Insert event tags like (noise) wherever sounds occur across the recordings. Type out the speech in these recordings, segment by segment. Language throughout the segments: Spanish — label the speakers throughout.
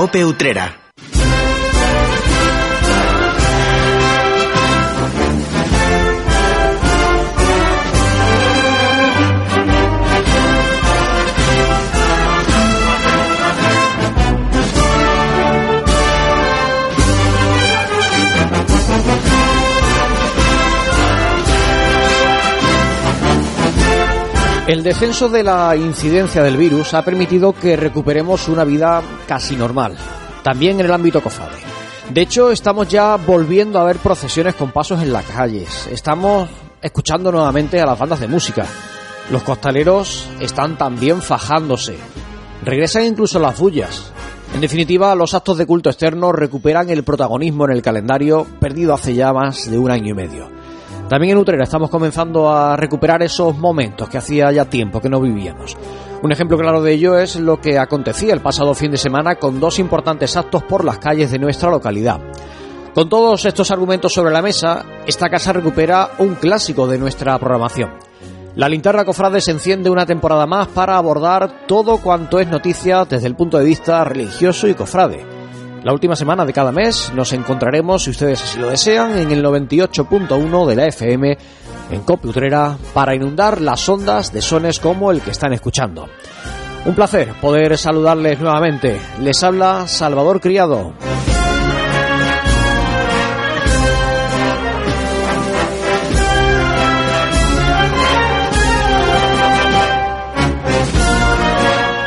Speaker 1: Cope Utrera.
Speaker 2: El descenso de la incidencia del virus ha permitido que recuperemos una vida casi normal, también en el ámbito cofrade. De hecho, estamos ya volviendo a ver procesiones con pasos en las calles. Estamos escuchando nuevamente a las bandas de música. Los costaleros están también fajándose. Regresan incluso las bullas. En definitiva, los actos de culto externo recuperan el protagonismo en el calendario perdido hace ya más de un año y medio. También en Utrera estamos comenzando a recuperar esos momentos que hacía ya tiempo que no vivíamos. Un ejemplo claro de ello es lo que acontecía el pasado fin de semana con dos importantes actos por las calles de nuestra localidad. Con todos estos argumentos sobre la mesa, esta casa recupera un clásico de nuestra programación. La linterna cofrade se enciende una temporada más para abordar todo cuanto es noticia desde el punto de vista religioso y cofrade. La última semana de cada mes nos encontraremos, si ustedes así lo desean, en el 98.1 de la FM en Coputrera para inundar las ondas de sones como el que están escuchando. Un placer poder saludarles nuevamente. Les habla Salvador Criado.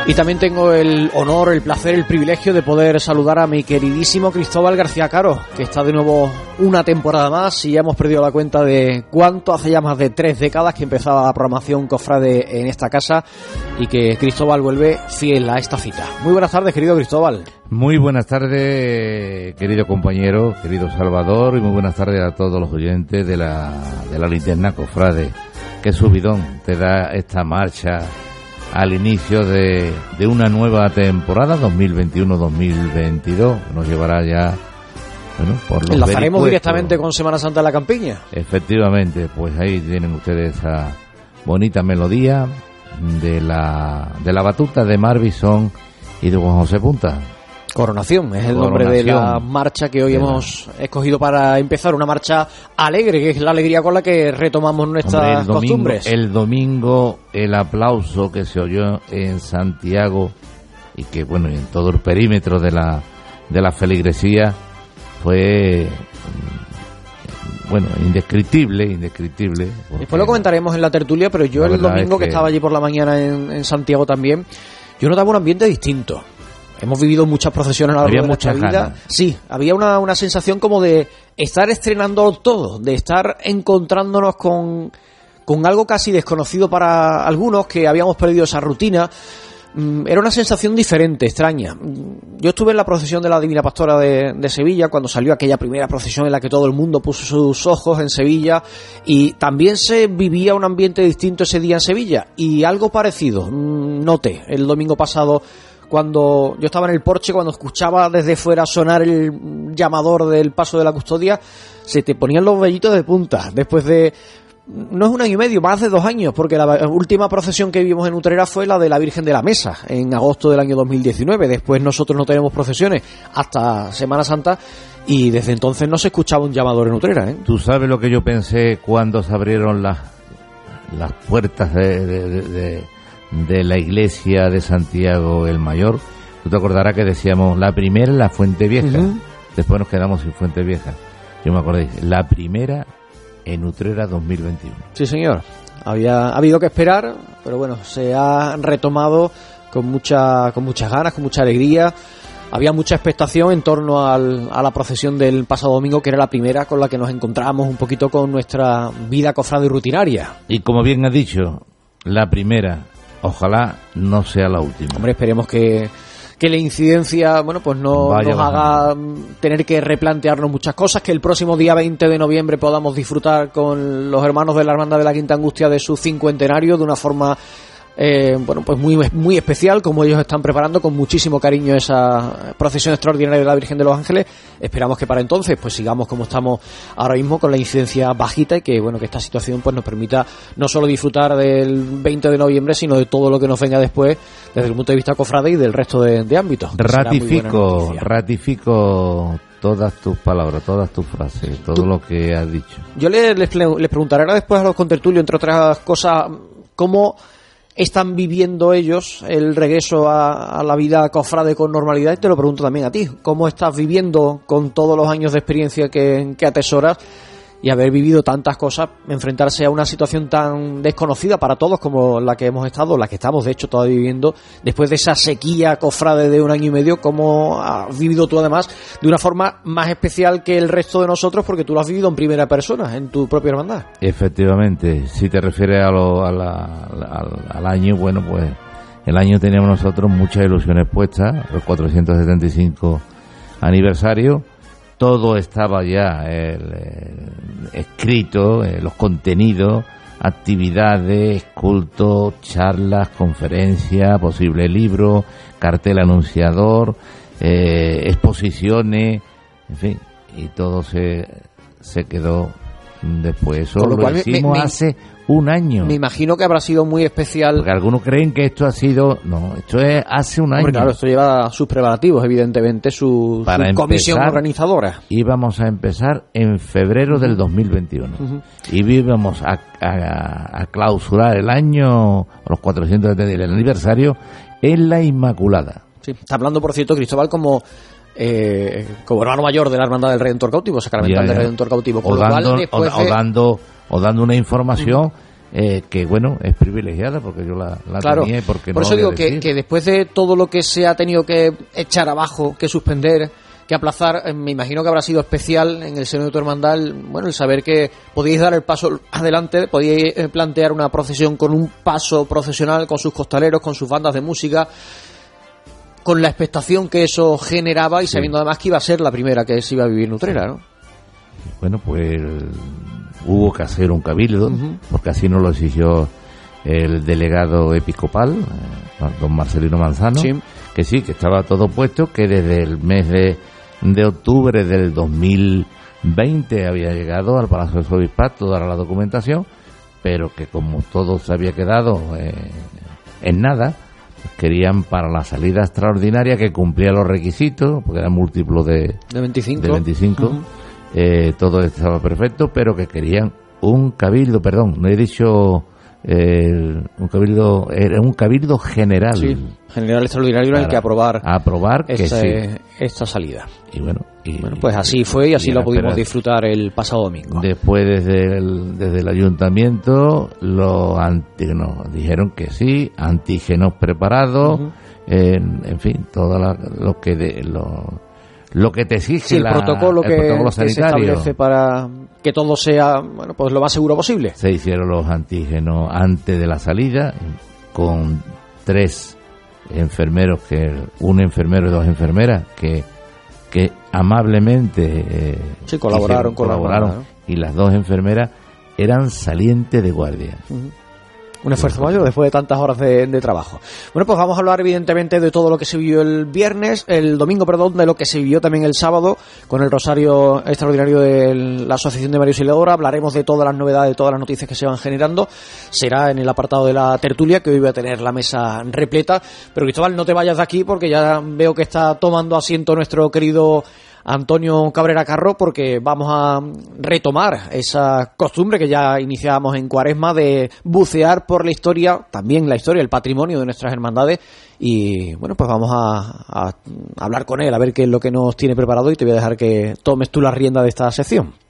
Speaker 2: Y también tengo el honor, el placer, el privilegio de poder saludar a mi queridísimo Cristóbal García Caro, que está de nuevo una temporada más y ya hemos perdido la cuenta de cuánto hace ya más de tres décadas que empezaba la programación Cofrade en esta casa y que Cristóbal vuelve fiel a esta cita. Muy buenas tardes, querido Cristóbal.
Speaker 3: Muy buenas tardes, querido compañero, querido Salvador, y muy buenas tardes a todos los oyentes de la, de la linterna Cofrade. Qué subidón te da esta marcha al inicio de, de una nueva temporada 2021-2022 nos llevará ya bueno, por los
Speaker 2: Enlazaremos directamente con Semana Santa de la Campiña.
Speaker 3: Efectivamente, pues ahí tienen ustedes esa bonita melodía de la, de la batuta de Marvison y de Juan José Punta.
Speaker 2: Coronación es el nombre de la marcha que hoy hemos escogido para empezar, una marcha alegre, que es la alegría con la que retomamos nuestras
Speaker 3: Hombre, el domingo,
Speaker 2: costumbres.
Speaker 3: el domingo el aplauso que se oyó en Santiago y que bueno en todo el perímetro de la de la feligresía fue mm, bueno indescriptible indescriptible
Speaker 2: Después lo comentaremos en la tertulia, pero yo el domingo
Speaker 3: es
Speaker 2: que...
Speaker 3: que-
Speaker 2: estaba allí por la mañana en, en Santiago también, yo notaba un ambiente distinto. Hemos vivido muchas procesiones a lo largo
Speaker 3: Había
Speaker 2: de nuestra vida.
Speaker 3: ganas.
Speaker 2: Sí, había una, una sensación como de estar estrenando todo, de estar encontrándonos con, con algo casi desconocido para algunos, que habíamos perdido esa rutina. Mm, Era una sensación diferente, extraña. Mm, Yo estuve en la procesión de la Divina Pastora de, de Sevilla cuando salió aquella primera procesión en la que todo el mundo puso sus ojos en Sevilla y también se vivía un ambiente distinto ese día en Sevilla y algo parecido mm, noté el domingo pasado cuando yo estaba en el porche, cuando escuchaba desde fuera sonar el llamador del paso de la custodia, se te ponían los vellitos de punta después de no es un año y medio, más de dos años, porque la última procesión que vimos en Utrera fue la de la Virgen de la Mesa, en agosto del año 2019. Después nosotros no tenemos procesiones hasta Semana Santa y desde entonces no se escuchaba un llamador en Utrera. ¿eh?
Speaker 3: tú sabes lo que yo pensé cuando se abrieron las las puertas de, de- de- de- la iglesia de Santiago el Mayor tú te acordarás que decíamos la primera en la Fuente Vieja después nos quedamos sin Fuente Vieja yo me acordé la primera en Utrera 2021
Speaker 2: Sí, señor. Había ha habido que esperar, pero bueno, se ha retomado con mucha con muchas ganas, con mucha alegría. Había mucha expectación en torno al- a la procesión del pasado domingo, que era la primera con la que nos encontrábamos un poquito con nuestra vida cofrade y rutinaria.
Speaker 3: Y como bien ha dicho, la primera, ojalá no sea la última.
Speaker 2: Hombre, esperemos que, que la incidencia, bueno, pues no
Speaker 3: Vaya
Speaker 2: nos haga mm, tener que replantearnos muchas cosas, que el próximo día 20 de noviembre podamos disfrutar con los hermanos de la Hermandad de la Quinta Angustia de su cincuentenario de una forma eh, bueno, pues muy, muy especial, como ellos están preparando con muchísimo cariño esa procesión extraordinaria de la Virgen de los Ángeles. Esperamos que para entonces, pues sigamos como estamos ahora mismo con la incidencia bajita y que, bueno, que esta situación pues nos permita no solo disfrutar del 20 de noviembre, sino de todo lo que nos venga después desde el punto de vista cofrade y del resto de, ámbitos.
Speaker 3: Ratifico, ratifico todas tus palabras, todas tus frases, todo lo que has dicho.
Speaker 2: Yo les, les, les preguntaré ahora después a los contertulios, entre otras cosas, cómo están viviendo ellos el regreso a, la vida cofrade con normalidad y te lo pregunto también a ti. ¿Cómo estás viviendo con todos los años de experiencia que, que atesoras y haber vivido tantas cosas, enfrentarse a una situación tan desconocida para todos como la que hemos estado, la que estamos de hecho todavía viviendo, después de esa sequía cofrade de un año y medio, ¿cómo has vivido tú además de una forma más especial que el resto de nosotros porque tú lo has vivido en primera persona, en tu propia hermandad?
Speaker 3: Efectivamente, si te refieres a al año, bueno, pues el año teníamos nosotros muchas ilusiones puestas, los 475 aniversario todo estaba ya escrito, eh, los contenidos, actividades, cultos, charlas, conferencias, posible libro, cartel anunciador, eh, exposiciones, en fin, y todo se, se quedó después. Eso lo, hicimos hace un año.
Speaker 2: Me imagino que habrá sido muy especial.
Speaker 3: Porque algunos creen que esto ha sido. No, esto es hace un año.
Speaker 2: claro, esto lleva sus preparativos, evidentemente, su, comisión organizadora.
Speaker 3: Íbamos a empezar en febrero del 2021. Y íbamos a, a, clausurar el año, los 400 el aniversario, en la Inmaculada.
Speaker 2: Sí, está hablando, por cierto, Cristóbal, como eh, como hermano mayor de la Hermandad del Redentor Cautivo, sacramental del Redentor Cautivo.
Speaker 3: o, dando, o, dando, o dando una información eh, que, bueno, es privilegiada porque yo la, la tenía porque
Speaker 2: Por eso digo que, que, después de todo lo que se ha tenido que echar abajo, que suspender, que aplazar, eh, me imagino que habrá sido especial en el seno de tu hermandad, bueno, el saber que podíais dar el paso adelante, podíais eh, plantear una procesión con un paso procesional, con sus costaleros, con sus bandas de música, con la expectación que eso generaba y sabiendo además que iba a ser la primera que se iba a vivir en Utrera, ¿no?
Speaker 3: Bueno, pues hubo que hacer un cabildo, porque así nos lo exigió el delegado episcopal, eh, don Marcelino Manzano, que sí, que estaba todo puesto, que desde el mes de, de octubre del 2020 había llegado al Palacio de Obispato toda la documentación, pero que como todo se había quedado eh, en nada, querían para la salida extraordinaria que cumplía los requisitos, porque era múltiplo de,
Speaker 2: de 25,
Speaker 3: de 25 eh, todo estaba perfecto, pero que querían un cabildo, perdón, no he dicho eh, un cabildo, era un cabildo general.
Speaker 2: Sí, general extraordinario en el que aprobar,
Speaker 3: aprobar que
Speaker 2: esta salida. Y bueno, y, bueno, pues así fue y así lo pudimos disfrutar el pasado domingo.
Speaker 3: Después desde el, desde el ayuntamiento los nos dijeron que sí, antígenos preparados, en, fin, todo lo que de, lo, lo que te exige
Speaker 2: el, protocolo, que, se establece para que todo sea bueno pues lo más seguro posible.
Speaker 3: Se hicieron los antígenos antes de la salida con tres enfermeros que un enfermero y dos enfermeras que que amablemente
Speaker 2: eh, sí, colaboraron,
Speaker 3: colaboraron. y las dos enfermeras eran salientes de guardia
Speaker 2: un esfuerzo mayor después de tantas horas de, trabajo. Bueno, pues vamos a hablar evidentemente de todo lo que se vivió el viernes, el domingo, perdón, de lo que se vivió también el sábado con el Rosario Extraordinario de la Asociación de Mario Siledora. Hablaremos de todas las novedades, de todas las noticias que se van generando. Será en el apartado de la tertulia, que hoy voy a tener la mesa repleta. Pero Cristóbal, no te vayas de aquí porque ya veo que está tomando asiento nuestro querido Antonio Cabrera Carro porque vamos a retomar esa costumbre que ya iniciábamos en Cuaresma de bucear por la historia, también la historia, el patrimonio de nuestras hermandades y bueno, pues vamos a, hablar con él, a ver qué es lo que nos tiene preparado y te voy a dejar que tomes tú la rienda de esta sección.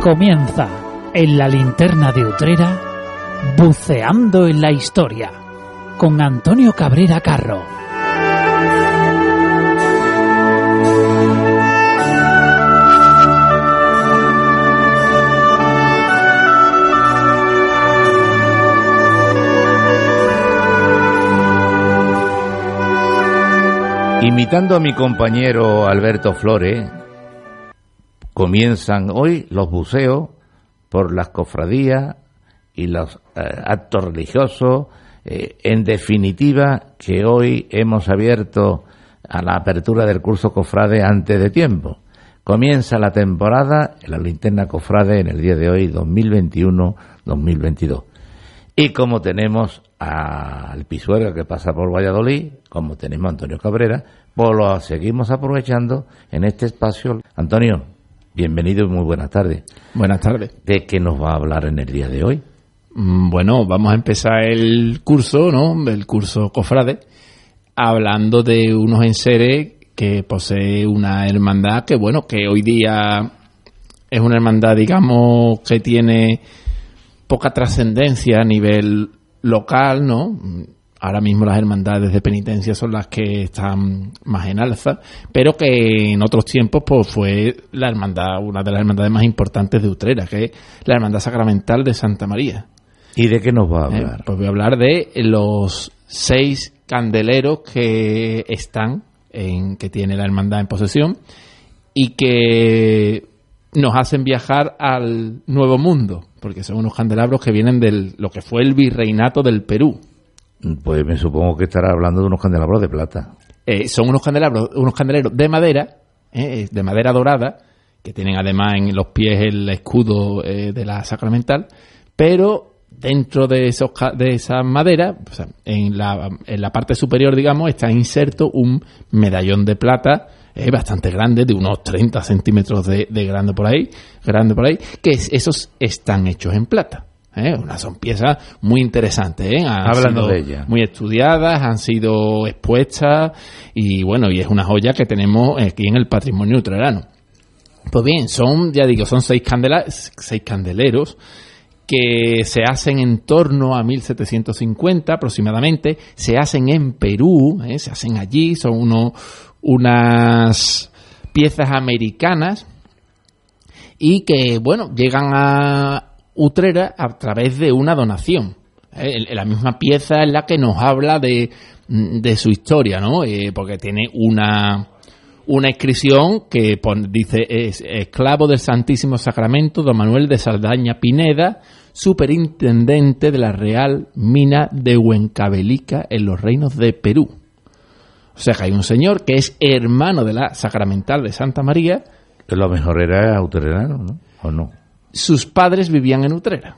Speaker 1: Comienza en la linterna de Utrera, buceando en la historia, con Antonio Cabrera Carro.
Speaker 3: Citando a mi compañero Alberto Flores, comienzan hoy los buceos por las cofradías y los eh, actos religiosos. Eh, en definitiva, que hoy hemos abierto a la apertura del curso cofrade antes de tiempo. Comienza la temporada en la linterna cofrade en el día de hoy, 2021-2022. Y como tenemos al Pisuerga que pasa por Valladolid, como tenemos a Antonio Cabrera, pues lo seguimos aprovechando en este espacio. Antonio, bienvenido y muy buenas tardes.
Speaker 4: Buenas tardes.
Speaker 3: ¿De qué nos va a hablar en el día de hoy?
Speaker 4: Mm, Bueno, vamos a empezar el curso, ¿no? El curso Cofrade, hablando de unos enseres que posee una hermandad que, bueno, que hoy día es una hermandad, digamos, que tiene poca trascendencia a nivel local, ¿no? Ahora mismo las hermandades de penitencia son las que están más en alza, pero que en otros tiempos pues fue la hermandad, una de las hermandades más importantes de Utrera, que es la hermandad sacramental de Santa María.
Speaker 3: ¿Y de qué nos va a
Speaker 4: Eh,
Speaker 3: hablar?
Speaker 4: Pues voy a hablar de los seis candeleros que están en que tiene la hermandad en posesión y que nos hacen viajar al nuevo mundo, porque son unos candelabros que vienen de lo que fue el virreinato del Perú.
Speaker 3: Pues me supongo que estará hablando de unos candelabros de plata.
Speaker 4: Eh, son unos candelabros, unos candeleros de madera, eh, de madera dorada, que tienen además en los pies el escudo eh, de la sacramental, pero dentro de esos de esa madera, o sea, en la, en la parte superior, digamos, está inserto un medallón de plata eh, bastante grande, de unos 30 centímetros de, de grande por ahí, grande por ahí, que es- esos están hechos en plata. ¿Eh? Una son piezas muy interesantes, ¿eh? Han sido
Speaker 3: de ellas.
Speaker 4: muy estudiadas, han sido expuestas y bueno, y es una joya que tenemos aquí en el patrimonio utrerano. Pues bien, son, ya digo, son seis, candela seis candeleros que se hacen en torno a 1750 aproximadamente, se hacen en Perú, ¿eh? se hacen allí, son uno, unas piezas americanas y que, bueno, llegan a Utrera a través de una donación. ¿eh? La misma pieza es la que nos habla de, de su historia, ¿no? Eh, porque tiene una, una inscripción que dice es esclavo del Santísimo Sacramento, don Manuel de Saldaña Pineda, superintendente de la Real Mina de Huencavelica en los reinos de Perú. O sea que hay un señor que es hermano de la Sacramental de Santa María,
Speaker 3: lo mejor era autorerano, ¿no? ¿O no?
Speaker 4: Sus padres vivían en Utrera.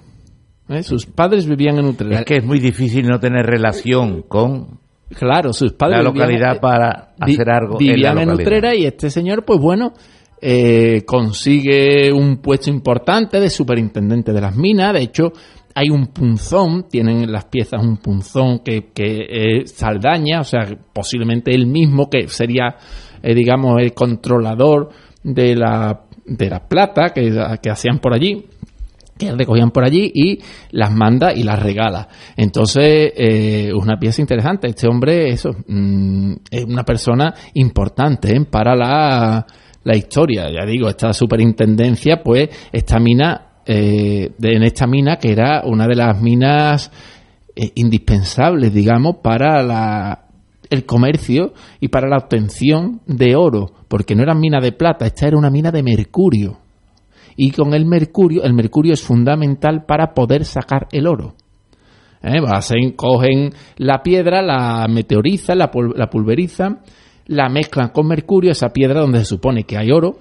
Speaker 4: ¿eh? Sus padres vivían en Utrera.
Speaker 3: Es que es muy difícil no tener relación con
Speaker 4: Claro, sus padres
Speaker 3: la
Speaker 4: vivían-
Speaker 3: localidad para
Speaker 4: vi-
Speaker 3: hacer algo en la
Speaker 4: vivían en. Utrera y este señor, pues bueno, eh, consigue un puesto importante de superintendente de las minas. De hecho, hay un punzón, tienen en las piezas un punzón que, que es Saldaña, o sea, posiblemente él mismo, que sería, eh, digamos, el controlador de la, de la plata que, que hacían por allí que recogían por allí y las manda y las regala. Entonces, eh, una pieza interesante. Este hombre, eso, mm, es una persona importante ¿eh? para la, la historia. Ya digo, esta superintendencia, pues, esta mina, eh, en esta mina, que era una de las minas indispensables, digamos, para la, el comercio y para la obtención de oro, porque no era mina de plata, esta era una mina de mercurio y con el mercurio, el mercurio es fundamental para poder sacar el oro. ¿Eh? Hacen- cogen la piedra, la meteorizan, la, la pulverizan, la mezclan con mercurio, esa piedra donde se supone que hay oro,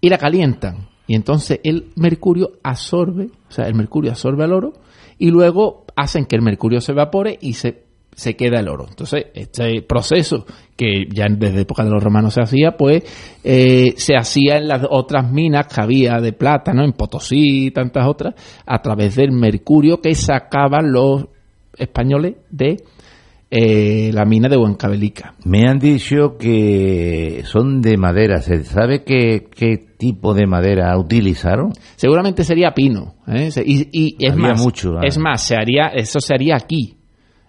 Speaker 4: y la calientan. Y entonces el mercurio absorbe, o sea, el mercurio absorbe el oro, y luego hacen que el mercurio se evapore y se, se queda el oro. Entonces, este proceso que ya desde época de los romanos se hacía, pues eh, se hacía en las otras minas que había de plata, ¿no? En Potosí y tantas otras, a través del mercurio que sacaban los españoles de eh, la mina de Huancavelica.
Speaker 3: Me han dicho que son de madera. ¿Se sabe qué, qué tipo de madera utilizaron?
Speaker 4: Seguramente sería pino. ¿eh? Y, y es
Speaker 3: Había
Speaker 4: más,
Speaker 3: mucho, ah.
Speaker 4: es más, se haría, eso se haría aquí.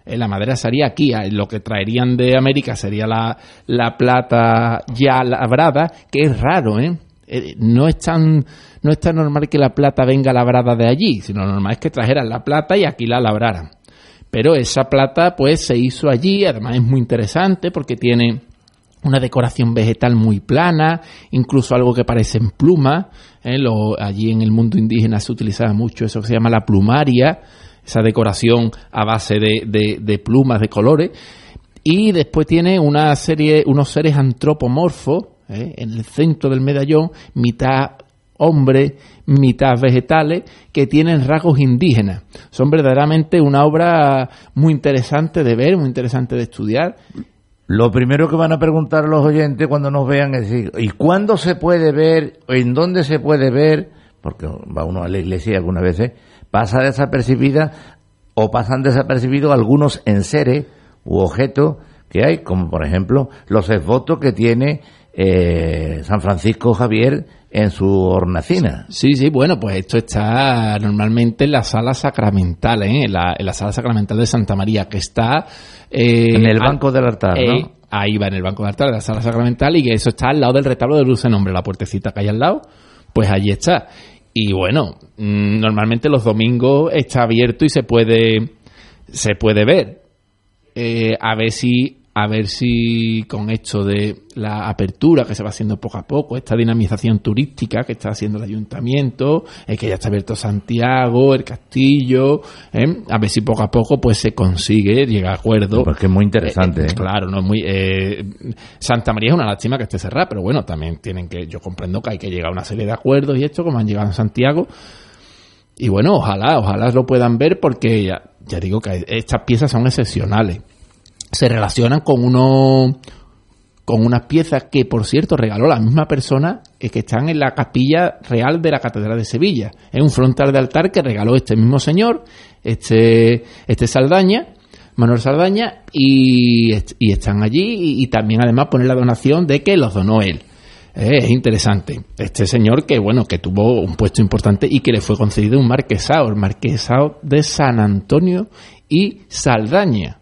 Speaker 4: Eh, La madera se haría aquí. Ah, Lo que traerían de América sería la, la plata ya labrada, que es raro, ¿eh? Eh, No es tan no es tan normal que la plata venga labrada de allí, sino normal es que trajeran la plata y aquí la labraran. Pero esa plata, pues, se hizo allí. Además, es muy interesante porque tiene una decoración vegetal muy plana, incluso algo que parecen plumas. ¿eh? Allí en el mundo indígena se utilizaba mucho eso que se llama la plumaria, esa decoración a base de, de, plumas de colores. Y después tiene una serie, unos seres antropomorfos ¿eh? en el centro del medallón, mitad hombre, mitad vegetales, que tienen rasgos indígenas. Son verdaderamente una obra muy interesante de ver, muy interesante de estudiar.
Speaker 3: Lo primero que van a preguntar los oyentes cuando nos vean es decir, ¿y cuándo se puede ver? ¿En dónde se puede ver? Porque va uno a la iglesia algunas veces, pasa desapercibida o pasan desapercibidos algunos enseres u objetos que hay, como por ejemplo los esvotos que tiene eh, San Francisco Javier en su hornacina.
Speaker 4: Sí, sí, bueno, pues esto está normalmente en la sala sacramental, ¿eh? en, la, en la sala sacramental de Santa María, que está...
Speaker 3: Eh, en el banco del altar, ¿no?
Speaker 4: Eh, ahí va, en el banco del altar de la sala sacramental, y que eso está al lado del retablo de en nombre, la puertecita que hay al lado, pues allí está. Y bueno, mm, normalmente los domingos está abierto y se puede, se puede ver. a ver si a ver si con esto de la apertura que se va haciendo poco a poco, esta dinamización turística que está haciendo el ayuntamiento, es que ya está abierto Santiago, el castillo, ¿eh? a ver si poco a poco pues se consigue llegar a acuerdo.
Speaker 3: Porque es muy interesante.
Speaker 4: Eh, ¿eh? Claro, no es muy. Santa María es una lástima que esté cerrada, pero bueno, también tienen que, yo comprendo que hay que llegar a una serie de acuerdos y esto, como han llegado en Santiago. Y bueno, ojalá, ojalá lo puedan ver porque ya, ya digo que estas piezas son excepcionales se relacionan con uno con unas piezas que, por cierto, regaló la misma persona eh, que están en la capilla real de la Catedral de Sevilla. Es un frontal de altar que regaló este mismo señor, este, este Saldaña, Manuel Saldaña, y, y están allí y, también además pone la donación de que los donó él. Eh, es interesante. Este señor que, bueno, que tuvo un puesto importante y que le fue concedido un marquesado, el marquesado de San Antonio y Saldaña.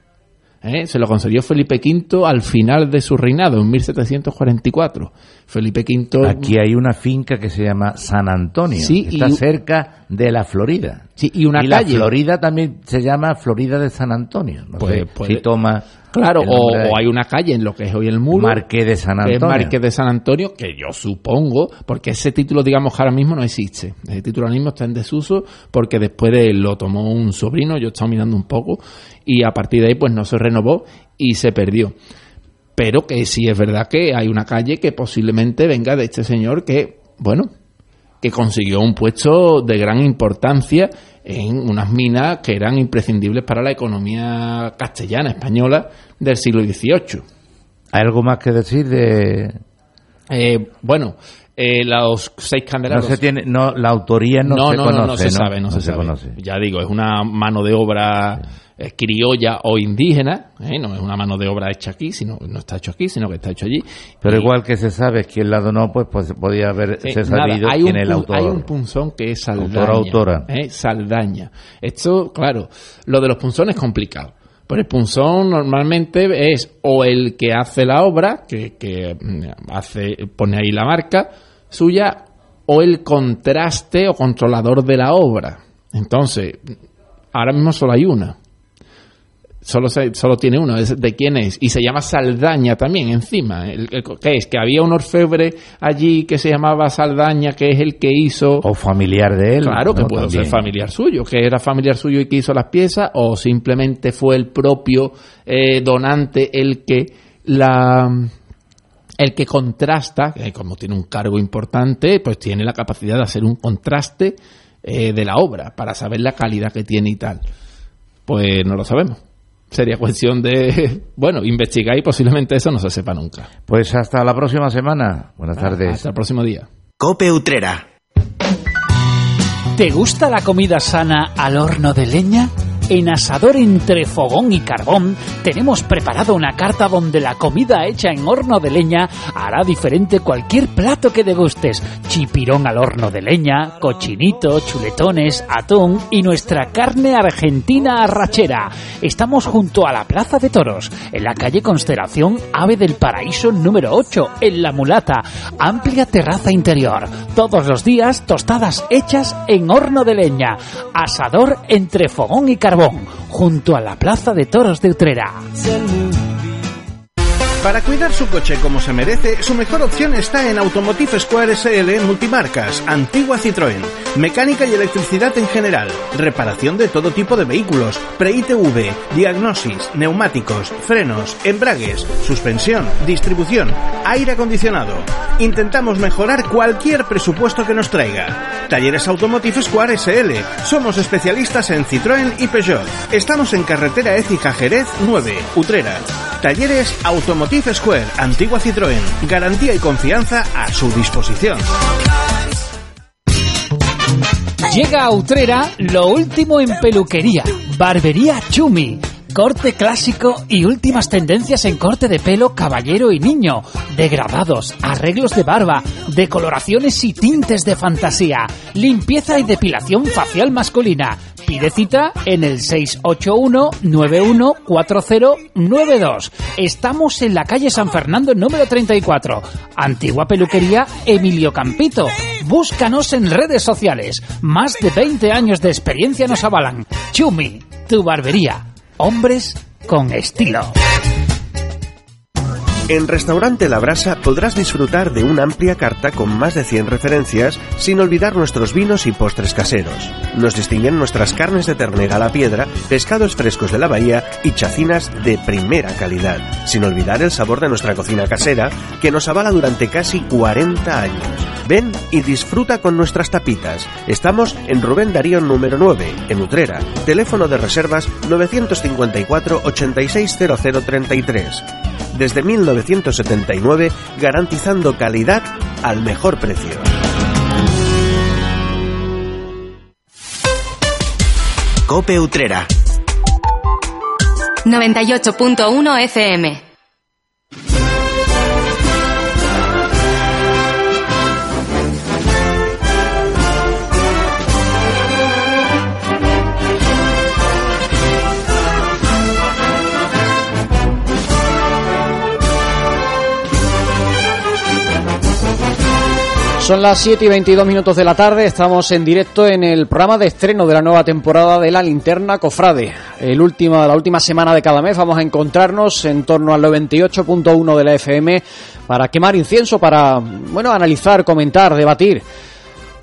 Speaker 4: ¿Eh? Se lo concedió Felipe V al final de su reinado, en 1744. Felipe V...
Speaker 3: Aquí hay una finca que se llama San Antonio. Sí, está cerca de la Florida.
Speaker 4: Sí, y una
Speaker 3: la Florida también se llama Florida de San Antonio. No pues, pues si toma
Speaker 4: Claro, o, hay una calle en lo que es hoy el muro.
Speaker 3: Marqués de San Antonio.
Speaker 4: Marqués de San Antonio, que yo supongo, porque ese título, digamos, ahora mismo no existe. Ese título ahora mismo está en desuso porque después de lo tomó un sobrino, yo estaba mirando un poco, y a partir de ahí pues no se renovó y se perdió. Pero que sí es verdad que hay una calle que posiblemente venga de este señor que, bueno, que consiguió un puesto de gran importancia en unas minas que eran imprescindibles para la economía castellana, española del siglo XVIII.
Speaker 3: ¿Hay algo más que decir de...?
Speaker 4: Eh, bueno, eh, los seis candelados.
Speaker 3: No se tiene, no, la autoría no, se conoce. No, se
Speaker 4: sabe, no, se, Conoce. Ya digo, es una mano de obra eh, criolla o indígena, ¿eh? no es una mano de obra hecha aquí, sino no está hecho aquí, sino que está hecho allí.
Speaker 3: Pero igual que se sabe quién la donó, pues, pues podía haber sabido quién es el autor.
Speaker 4: Hay un punzón que es Saldaña. autora. Saldaña. Esto, claro, lo de los punzones es complicado. Pero el punzón normalmente es o el que hace la obra, que, que mm, hace, pone ahí la marca suya, o el contraste o controlador de la obra. Entonces, ahora mismo solo hay una. Solo, solo tiene uno, es de quién es. Y se llama Saldaña también, encima. ¿Qué es? Que había un orfebre allí que se llamaba Saldaña, que es el que hizo...
Speaker 3: O familiar de él.
Speaker 4: Claro, que puede ser familiar suyo, que era familiar suyo y que hizo las piezas, o simplemente fue el propio eh, donante el que la el que contrasta, que como tiene un cargo importante, pues tiene la capacidad de hacer un contraste eh, de la obra para saber la calidad que tiene y tal. Pues no lo sabemos sería cuestión de, (laughs) bueno, investigar y posiblemente eso no se sepa nunca.
Speaker 3: Pues hasta la próxima semana. Buenas tardes.
Speaker 4: Hasta el próximo día.
Speaker 5: Cope Utrera.
Speaker 1: ¿Te gusta la comida sana al horno de leña? En Asador entre Fogón y Carbón tenemos preparado una carta donde la comida hecha en horno de leña hará diferente cualquier plato que degustes. Chipirón al horno de leña, cochinito, chuletones, atún y nuestra carne argentina arrachera. Estamos junto a la Plaza de Toros, en la calle Constelación Ave del Paraíso número 8, en La Mulata. Amplia terraza interior. Todos los días tostadas hechas en horno de leña. Asador entre Fogón y Carbón junto a la Plaza de Toros de Utrera.
Speaker 5: Para cuidar su coche como se merece, su mejor opción está en Automotive Square SL Multimarcas, Antigua Citroën. Mecánica y electricidad en general, reparación de todo tipo de vehículos, pre-ITV, diagnosis, neumáticos, frenos, embragues, suspensión, distribución, aire acondicionado. Intentamos mejorar cualquier presupuesto que nos traiga. Talleres Automotive Square SL. Somos especialistas en Citroën y Peugeot. Estamos en carretera Écija Jerez 9, Utrera. Talleres Automotive Square, Antigua Citroën. Garantía y confianza a su disposición.
Speaker 1: Llega a Utrera lo último en peluquería. Barbería Chumi. Corte clásico y últimas tendencias en corte de pelo caballero y niño, degradados, arreglos de barba, decoloraciones y tintes de fantasía, limpieza y depilación facial masculina. Pide cita en el 681-914092. Estamos en la calle San Fernando número 34, antigua peluquería Emilio Campito. Búscanos en redes sociales. Más de 20 años de experiencia nos avalan. Chumi, tu barbería. Hombres con estilo.
Speaker 6: En Restaurante La Brasa podrás disfrutar de una amplia carta con más de 100 referencias, sin olvidar nuestros vinos y postres caseros. Nos distinguen nuestras carnes de ternera a la piedra, pescados frescos de la bahía y chacinas de primera calidad, sin olvidar el sabor de nuestra cocina casera, que nos avala durante casi 40 años. Ven y disfruta con nuestras tapitas. Estamos en Rubén Darío número 9, en Utrera. Teléfono de reservas 954 860033 desde 1979 garantizando calidad al mejor precio.
Speaker 7: Cope Utrera.
Speaker 8: 98.1 FM.
Speaker 2: Son las 7 y 22 minutos de la tarde, estamos en directo en el programa de estreno de la nueva temporada de La Linterna Cofrade. El último, la última semana de cada mes vamos a encontrarnos en torno al 98.1 de la FM para quemar incienso, para bueno analizar, comentar, debatir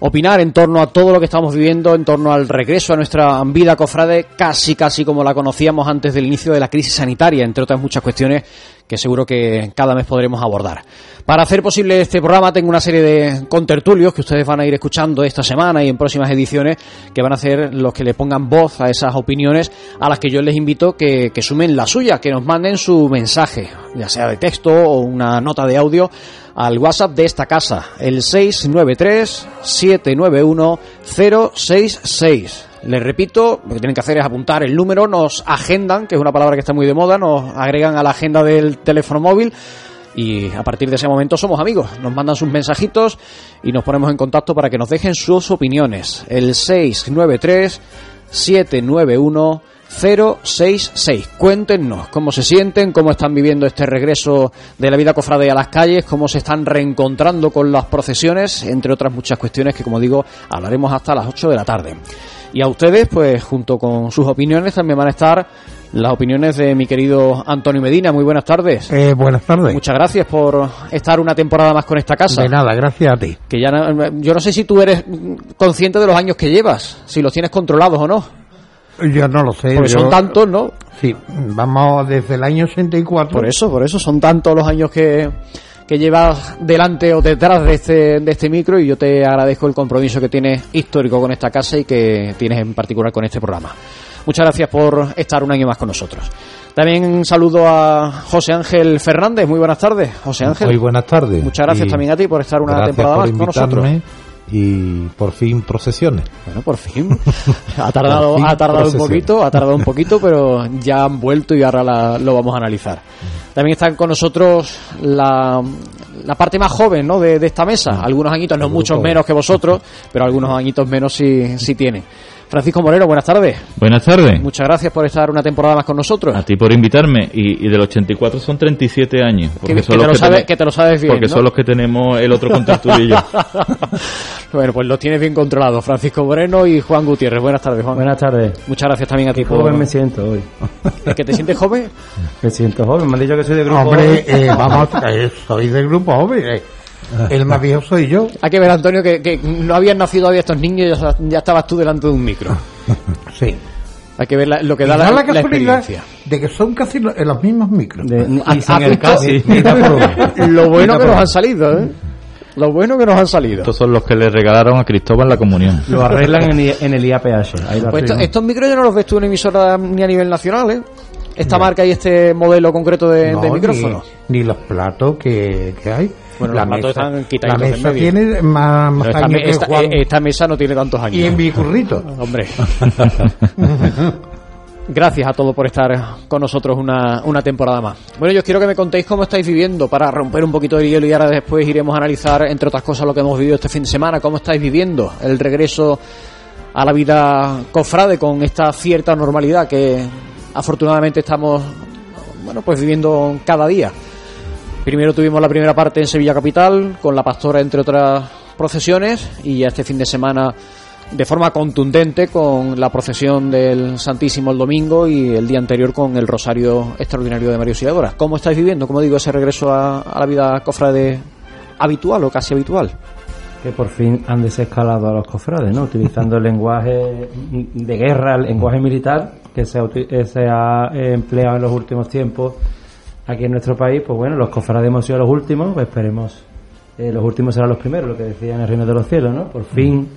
Speaker 2: opinar en torno a todo lo que estamos viviendo, en torno al regreso a nuestra vida cofrade, casi casi como la conocíamos antes del inicio de la crisis sanitaria, entre otras muchas cuestiones que seguro que cada mes podremos abordar. Para hacer posible este programa tengo una serie de contertulios que ustedes van a ir escuchando esta semana y en próximas ediciones que van a ser los que le pongan voz a esas opiniones a las que yo les invito que, que sumen la suya, que nos manden su mensaje, ya sea de texto o una nota de audio al WhatsApp de esta casa, el 693-791-066. Les repito, lo que tienen que hacer es apuntar el número, nos agendan, que es una palabra que está muy de moda, nos agregan a la agenda del teléfono móvil y a partir de ese momento somos amigos. Nos mandan sus mensajitos y nos ponemos en contacto para que nos dejen sus opiniones. El 693 791 066. Cuéntenos cómo se sienten, cómo están viviendo este regreso de la vida cofrade a las calles, cómo se están reencontrando con las procesiones, entre otras muchas cuestiones que, como digo, hablaremos hasta las 8 de la tarde. Y a ustedes, pues junto con sus opiniones, también van a estar las opiniones de mi querido Antonio Medina. Muy buenas tardes.
Speaker 9: Eh, buenas tardes.
Speaker 2: Muchas gracias por estar una temporada más con esta casa.
Speaker 9: De nada, gracias a ti.
Speaker 2: Que ya yo no sé si tú eres consciente de los años que llevas, si los tienes controlados o no.
Speaker 9: Yo no lo sé.
Speaker 2: Porque
Speaker 9: yo-
Speaker 2: son tantos, ¿no?
Speaker 9: Sí, vamos desde el año 84.
Speaker 2: Por eso, por eso son tantos los años que, que llevas delante o detrás de este, de este micro y yo te agradezco el compromiso que tienes histórico con esta casa y que tienes en particular con este programa. Muchas gracias por estar un año más con nosotros. También un saludo a José Ángel Fernández. Muy buenas tardes, José Ángel.
Speaker 10: Muy buenas tardes.
Speaker 2: Muchas gracias
Speaker 10: Y
Speaker 2: también a ti por estar una temporada
Speaker 10: por
Speaker 2: más con nosotros.
Speaker 10: Y por fin procesiones.
Speaker 2: Bueno, (laughs) por fin. Ha tardado,
Speaker 10: fin
Speaker 2: ha tardado un poquito, ha tardado un poquito, pero ya han vuelto y ahora la- lo vamos a analizar. También están con nosotros la, la parte más joven ¿no? de, de esta mesa. Algunos añitos, no muchos menos que vosotros, (laughs) pero algunos añitos menos sí, sí tienen. Francisco Moreno, buenas tardes.
Speaker 11: Buenas tardes.
Speaker 2: Muchas gracias por estar una temporada más con nosotros.
Speaker 11: A ti por invitarme. Y, y del 84 son 37 años.
Speaker 2: Que, que
Speaker 11: son
Speaker 2: te
Speaker 11: los
Speaker 2: lo sabes,
Speaker 11: tenem-
Speaker 2: que te lo sabes bien.
Speaker 11: Porque
Speaker 2: ¿no?
Speaker 11: son los que tenemos el otro contertulio y yo. (laughs)
Speaker 2: bueno, pues los tienes bien controlados. Francisco Moreno y Juan Gutiérrez. Buenas tardes, Juan.
Speaker 12: Buenas tardes.
Speaker 2: Muchas gracias también a ti.
Speaker 12: Qué
Speaker 2: por-
Speaker 12: joven me siento hoy. (laughs)
Speaker 2: ¿Es que te sientes joven?
Speaker 12: Me siento joven. Me han dicho que soy de grupo
Speaker 9: Hombre,
Speaker 12: joven.
Speaker 9: eh, vamos, eh, soy del grupo joven. eh. (laughs) El más viejo soy yo.
Speaker 2: Hay que ver, Antonio, que, que no habían nacido todavía estos niños y ya, ya estabas tú delante de un micro. (laughs)
Speaker 9: Sí.
Speaker 2: Hay que ver la- lo que
Speaker 9: Y
Speaker 2: da la,
Speaker 9: da la
Speaker 2: la
Speaker 9: casualidad
Speaker 2: experiencia.
Speaker 9: de que son casi lo- en los mismos micros.
Speaker 12: De- y sin el casi.
Speaker 2: Lo bueno que nos han salido, ¿eh? Lo bueno que nos han salido.
Speaker 11: Estos son los que le regalaron a Cristóbal la comunión.
Speaker 12: Lo arreglan en, I- en el IAPH. Ahí lo
Speaker 2: Pues esto- estos micros ya no los ves tú en emisora ni a nivel nacional, ¿eh? Esta marca y este modelo concreto de,
Speaker 9: No,
Speaker 2: de
Speaker 9: ni-
Speaker 2: micrófono.
Speaker 9: Ni, los platos que, que hay.
Speaker 2: Bueno,
Speaker 9: la mesa, La mesa tiene más, más
Speaker 2: Pero esta,
Speaker 9: años
Speaker 2: me-
Speaker 9: que
Speaker 2: esta-
Speaker 9: Juan.
Speaker 2: eh, esta mesa no tiene tantos años.
Speaker 9: y en mi currito. (laughs)
Speaker 2: Hombre. (laughs) Gracias a todos por estar con nosotros una, una temporada más. Bueno, yo quiero que me contéis cómo estáis viviendo para romper un poquito de hielo y ahora después iremos a analizar, entre otras cosas, lo que hemos vivido este fin de semana. ¿Cómo estáis viviendo el regreso a la vida cofrade con esta cierta normalidad que afortunadamente estamos, bueno, pues viviendo cada día? Primero tuvimos la primera parte en Sevilla Capital, con la pastora, entre otras procesiones, y ya este fin de semana de forma contundente con la procesión del Santísimo el domingo y el día anterior con el Rosario Extraordinario de María Auxiliadora. ¿Cómo estáis viviendo, como digo, ese regreso a, a la vida cofrade habitual o casi habitual?
Speaker 12: que por fin han desescalado a los cofrades, ¿no? Utilizando el (laughs) lenguaje de guerra, el lenguaje militar que se ha, eh, se ha eh, empleado en los últimos tiempos aquí en nuestro país. Pues bueno, los cofrades hemos sido los últimos, pues esperemos, eh, los últimos serán los primeros, lo que decía en el Reino de los Cielos, ¿no? Por fin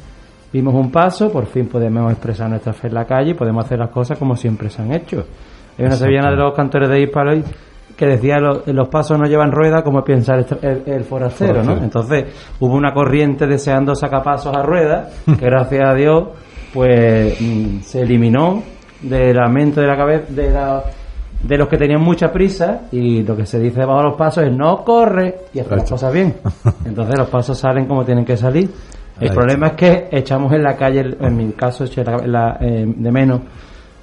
Speaker 12: vimos un paso, por fin podemos expresar nuestra fe en la calle y podemos hacer las cosas como siempre se han hecho. Hay una sevillana de los cantores de Hispano que decía los, los pasos no llevan rueda como piensa el, el, el forastero, ¿no? Entonces hubo una corriente deseando sacar pasos a rueda que gracias a Dios pues mm, se eliminó de la mente de la cabeza de, la- de los que tenían mucha prisa y lo que se dice debajo de los pasos es no corre y hacer las cosas bien. (laughs) Entonces los pasos salen como tienen que salir. El
Speaker 10: Ahí
Speaker 12: problema es que echamos en la calle, en mi caso eché la- la, eh, de menos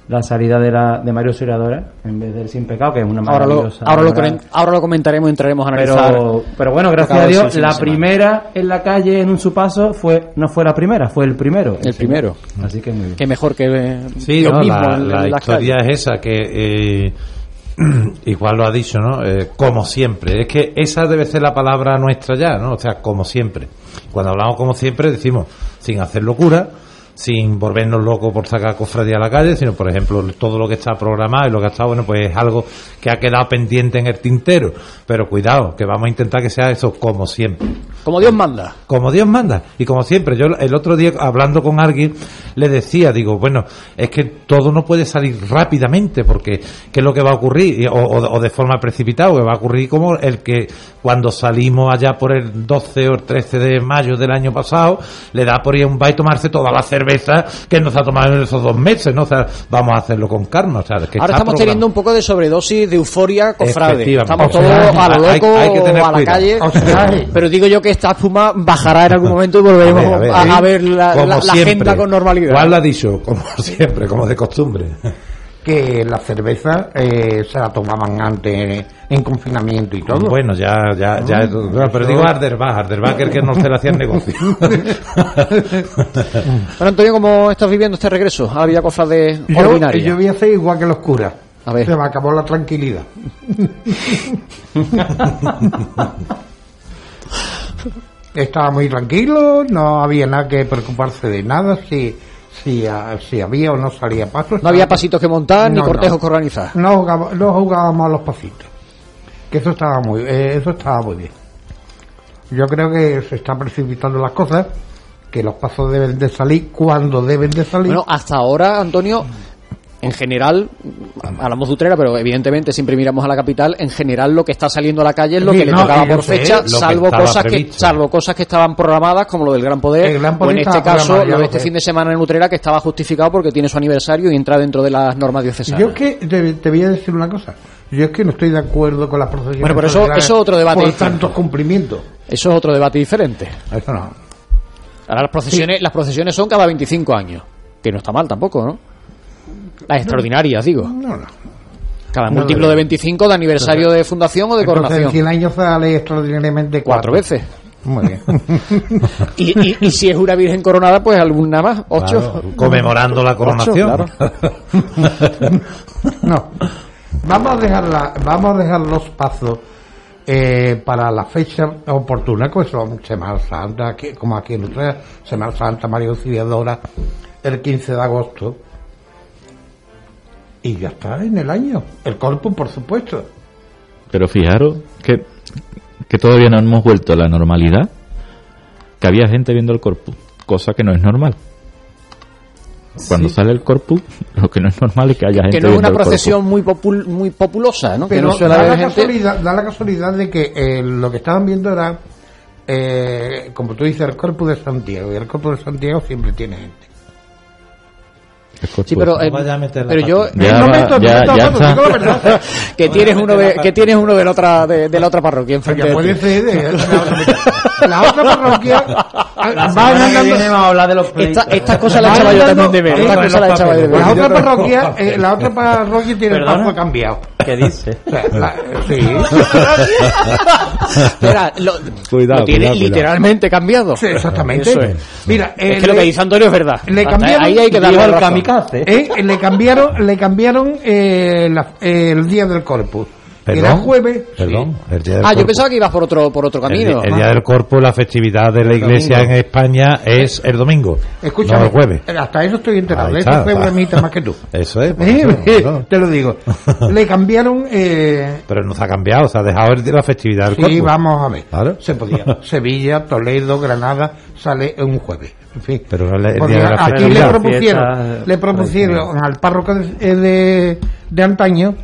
Speaker 12: la salida de la de Mario Auxiliadora en vez del sin pecado que es una
Speaker 2: Ahora lo,
Speaker 12: maravillosa
Speaker 2: ahora, lo,
Speaker 12: obra.
Speaker 2: comen- ahora lo comentaremos y entraremos a analizar.
Speaker 12: Pero, pero bueno,
Speaker 2: lo
Speaker 12: gracias a Dios,
Speaker 2: el
Speaker 12: la primera en la calle en un su paso fue no fue la primera, fue el primero.
Speaker 2: El primero.
Speaker 12: Así que muy bien.
Speaker 2: Que mejor que eh,
Speaker 10: Sí,
Speaker 2: lo
Speaker 10: no,
Speaker 2: mismo
Speaker 10: la,
Speaker 2: en- en
Speaker 10: la
Speaker 2: las
Speaker 10: historia
Speaker 2: calles.
Speaker 10: es esa, que eh, (clears throat) igual lo ha dicho, ¿no? Eh, como siempre. Es que esa debe ser la palabra nuestra ya, ¿no? O sea, como siempre. Cuando hablamos como siempre decimos, sin hacer locura, sin volvernos locos por sacar cofradía a la calle, sino, por ejemplo, todo lo que está programado y lo que ha estado, bueno, pues es algo que ha quedado pendiente en el tintero. Pero cuidado, que vamos a intentar que sea eso como siempre.
Speaker 2: Como Dios manda.
Speaker 10: Como Dios manda. Y como siempre, yo el otro día hablando con alguien le decía, digo, bueno, es que todo no puede salir rápidamente porque ¿qué es lo que va a ocurrir? O, o- o de forma precipitada, o que va a ocurrir como el que cuando salimos allá por el 12 o el 13 de mayo del año pasado, le da por ir a un y tomarse toda la cerveza que nos ha tomado en esos dos meses, ¿no? O sea, vamos a hacerlo con calma. O sea, es que
Speaker 2: Ahora estamos
Speaker 10: programado.
Speaker 2: teniendo un poco de sobredosis de euforia cofrade. Estamos
Speaker 10: O sea,
Speaker 2: todos a lo loco
Speaker 10: hay que tener
Speaker 2: a la
Speaker 10: cuidado.
Speaker 2: calle.
Speaker 9: O sea,
Speaker 2: pero digo yo que esta espuma bajará en algún (laughs) momento y volveremos a
Speaker 10: A ver,
Speaker 2: ver,
Speaker 10: a ver,
Speaker 2: la, la- la agenda con normalidad.
Speaker 10: ¿Cuál lo ha dicho? Como (laughs) siempre, como de costumbre.
Speaker 9: Que la cerveza eh, se la tomaban antes en confinamiento y todo.
Speaker 10: Bueno, ya, ya, ya. no, pero digo Arderbach, Arderbach que el que no se le hacía el negocio. (laughs)
Speaker 2: Bueno, Antonio, ¿cómo estás viviendo este regreso a la vida cofrade
Speaker 9: yo,
Speaker 2: ordinaria?
Speaker 9: yo voy a hacer igual que los curas.
Speaker 2: A ver.
Speaker 9: Se me acabó la tranquilidad. (laughs) Estaba muy tranquilo, no había nada que preocuparse de nada, si, si, ah, si había o no salía pasos.
Speaker 2: No había pasitos que montar ni cortejos
Speaker 9: no.
Speaker 2: que organizar.
Speaker 9: No, jugaba- no jugábamos a los pasitos. Que eso estaba muy, eh, eso estaba muy bien. Yo creo que se están precipitando las cosas, que los pasos deben de salir cuando deben de salir.
Speaker 2: Bueno, hasta ahora, Antonio, en general, hablamos de Utrera, pero evidentemente siempre miramos a la capital, en general lo que está saliendo a la calle es lo
Speaker 9: Sí,
Speaker 2: que le tocaba por fecha,
Speaker 10: que
Speaker 2: salvo cosas que salvo cosas que estaban programadas, como lo del Gran Poder, o en este caso lo de este fin de semana en Utrera, que estaba justificado porque tiene su aniversario y entra dentro de las normas diocesanas.
Speaker 9: Yo es que te, te voy a decir una cosa. Yo es que no estoy de acuerdo con las procesiones.
Speaker 2: Bueno, pero eso- eso es otro debate
Speaker 9: Por
Speaker 2: distinto.
Speaker 9: tantos cumplimientos.
Speaker 2: Eso es otro debate diferente.
Speaker 9: Eso no.
Speaker 2: Ahora las procesiones, las procesiones son cada 25 años. Que no está mal tampoco, ¿no? Las extraordinarias, digo.
Speaker 9: No, no.
Speaker 2: Cada
Speaker 9: No,
Speaker 2: múltiplo de 25 de aniversario de fundación o de
Speaker 9: Entonces, en
Speaker 2: coronación.
Speaker 9: 100 años sale extraordinariamente
Speaker 2: Cuatro veces.
Speaker 9: Muy bien. (laughs)
Speaker 2: Y, y- y si es una virgen coronada, pues alguna más, ocho.
Speaker 10: Claro, conmemorando la coronación.
Speaker 2: Ocho, claro. (laughs)
Speaker 9: No. Vamos a dejar la- vamos a dejar los pasos eh, para la fecha oportuna, que son Semana Santa, aquí- como aquí en Utrecht, Semana Santa, María Auxiliadora, el 15 de agosto. Y ya está en el año. El corpus, por supuesto.
Speaker 11: Pero fijaros que, que todavía no hemos vuelto a la normalidad, que había gente viendo el corpus, cosa que no es normal. Cuando
Speaker 2: Sí.
Speaker 11: sale el corpus, (laughs) lo que no es normal es que haya gente
Speaker 2: Que no es una procesión muy, popul- muy populosa, ¿no? que
Speaker 9: Pero
Speaker 2: no suele
Speaker 9: da, la
Speaker 2: gente.
Speaker 9: casualidad, da la casualidad de que eh, lo que estaban viendo era, eh, como tú dices, el corpus de Santiago. Y el corpus de Santiago siempre tiene gente.
Speaker 2: Sí, pero, eh, pero yo
Speaker 11: Ya
Speaker 2: no
Speaker 11: va-
Speaker 2: meto- no
Speaker 11: ya-
Speaker 2: meto
Speaker 11: ya
Speaker 2: paso,
Speaker 11: está.
Speaker 2: digo la verdad. (laughs) que tienes uno de que tienes uno de la otra de, de la otra parroquia enfrente de
Speaker 9: puede ser de la otra, la otra parroquia (laughs) van andando
Speaker 12: vamos a hablar de los
Speaker 2: Esta- estas cosas las echaba yo también de
Speaker 9: eh,
Speaker 2: de
Speaker 9: la otra parroquia (laughs) eh, la otra parroquia tiene el paso cambiado.
Speaker 12: ¿Qué dice?
Speaker 9: Sí.
Speaker 2: Espera, lo,
Speaker 10: Cuidado,
Speaker 2: lo tiene
Speaker 10: cuidado, cuidado.
Speaker 2: literalmente cambiado.
Speaker 9: Sí, exactamente.
Speaker 2: Eso es.
Speaker 9: mira eh,
Speaker 2: es que lo
Speaker 9: le-
Speaker 2: que dice Antonio es verdad.
Speaker 9: le
Speaker 2: Hasta
Speaker 9: cambiaron
Speaker 2: ahí hay que darle
Speaker 12: el
Speaker 9: eh, le cambiaron le cambiaron eh, la- eh, el día del corpus
Speaker 10: Perdón,
Speaker 9: era jueves
Speaker 10: Perdón, el día del
Speaker 2: ah yo pensaba que ibas por otro por otro camino
Speaker 10: el día del Corpus, la festividad de la iglesia en España es el domingo,
Speaker 9: escúchame
Speaker 10: no el jueves.
Speaker 9: eh, hasta eso estoy enterado eso fue
Speaker 10: está.
Speaker 9: bromita más que tú (laughs)
Speaker 10: Eso es, (laughs)
Speaker 9: Eh,
Speaker 10: eso, no.
Speaker 9: te lo digo (laughs) le cambiaron eh,
Speaker 10: pero no se ha cambiado, se ha dejado el de la festividad del
Speaker 9: Sí,
Speaker 10: Corpus.
Speaker 9: vamos a ver.
Speaker 10: Claro.
Speaker 9: Se podía. Sevilla, Toledo, Granada, sale un jueves. En fin.
Speaker 10: Pero día de la
Speaker 9: aquí le
Speaker 10: festividad.
Speaker 9: propusieron,
Speaker 12: Fiesta
Speaker 9: le propusieron al párroco de, de, de antaño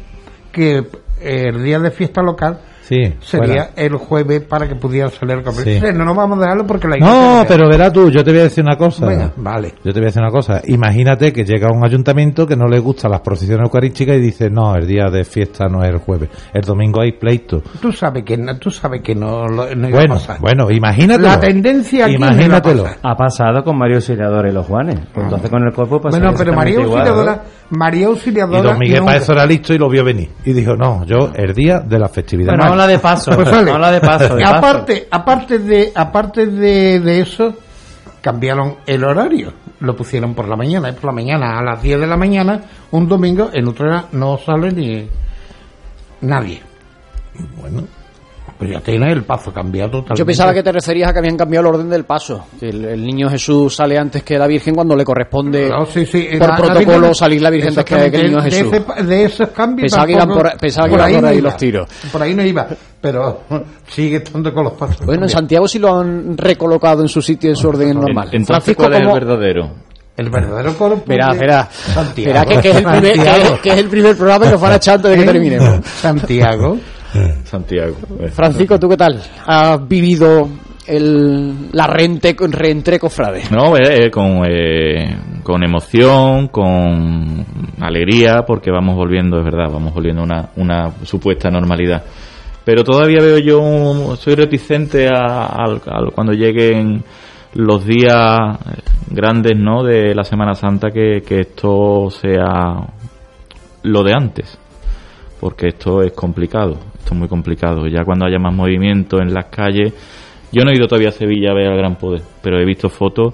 Speaker 9: que el día de fiesta local
Speaker 10: Sí,
Speaker 9: sería
Speaker 10: fuera.
Speaker 9: el jueves para que pudiera salir el.
Speaker 10: Sí.
Speaker 9: No nos vamos a dejarlo porque la iglesia
Speaker 10: No,
Speaker 9: no
Speaker 10: pero verás tú, yo te voy a decir una cosa.
Speaker 9: Venga, vale.
Speaker 10: Yo te voy a decir una cosa. Imagínate que llega un ayuntamiento que no le gustan las procesiones eucarísticas y dice, no, el día de fiesta no es el jueves. El domingo hay pleito.
Speaker 9: Tú sabes que no, tú sabes que no, lo- no iba
Speaker 10: Bueno,
Speaker 9: a pasar.
Speaker 10: bueno, imagínatelo.
Speaker 9: La tendencia aquí no
Speaker 10: Imagínatelo.
Speaker 12: Ha pasado con Mario Auxiliador y los Juanes. Entonces con el cuerpo pasa
Speaker 9: Bueno, pero María
Speaker 12: igual.
Speaker 9: Auxiliadora, María
Speaker 10: Y
Speaker 9: Auxiliadora
Speaker 10: don Miguel eso era listo y lo vio venir. Y dijo, no, yo el día de la festividad.
Speaker 12: Bueno, habla de paso.
Speaker 9: Pues vale.
Speaker 12: habla de paso. de paso.
Speaker 9: aparte, aparte de, aparte de, de eso, cambiaron el horario. Lo pusieron por la mañana. Es por la mañana, a las 10 de la mañana, un domingo, en Utrera no sale ni nadie.
Speaker 10: Bueno,
Speaker 9: Pues ya tiene el paso cambiado totalmente.
Speaker 2: Yo pensaba que te referías a que habían cambiado el orden del paso. Que el, el niño Jesús sale antes que la Virgen cuando le corresponde
Speaker 9: No, sí, sí,
Speaker 2: por
Speaker 9: la- la
Speaker 2: protocolo
Speaker 9: Virgen-
Speaker 2: salir la Virgen antes que, que el niño
Speaker 9: de,
Speaker 2: Jesús.
Speaker 9: ese- de esos cambios
Speaker 2: Pensaba que iban por- pensaba que iban por
Speaker 9: no
Speaker 2: ahí
Speaker 9: iba.
Speaker 2: los tiros.
Speaker 9: Por ahí no iba, pero (laughs) sigue estando con los pasos.
Speaker 2: Bueno, en. Santiago sí lo han recolocado en su sitio, en su orden normal.
Speaker 11: Entonces,
Speaker 2: Francisco,
Speaker 11: ¿cuál es el
Speaker 2: ¿cómo-
Speaker 11: verdadero?
Speaker 9: El verdadero corpus.
Speaker 2: Verá, verá.
Speaker 9: Santiago.
Speaker 2: Verá que, que es el primer, que, que es el primer programa que nos van a echar antes de que
Speaker 9: ¿Eh?
Speaker 2: terminemos.
Speaker 9: Santiago.
Speaker 11: Santiago. Eh.
Speaker 2: Francisco, ¿tú qué tal? ¿Has vivido el, la rente, reentré cofrade?
Speaker 11: No, eh, eh, con, eh, con emoción, con alegría, porque vamos volviendo, es verdad, vamos volviendo a una, una supuesta normalidad. Pero todavía veo yo, un- soy reticente a, al- cuando lleguen los días grandes, ¿no? De la Semana Santa, que, que esto sea lo de antes. Porque esto es complicado, esto es muy complicado. Ya cuando haya más movimiento en las calles, yo no he ido todavía a Sevilla a ver al Gran Poder, pero he visto fotos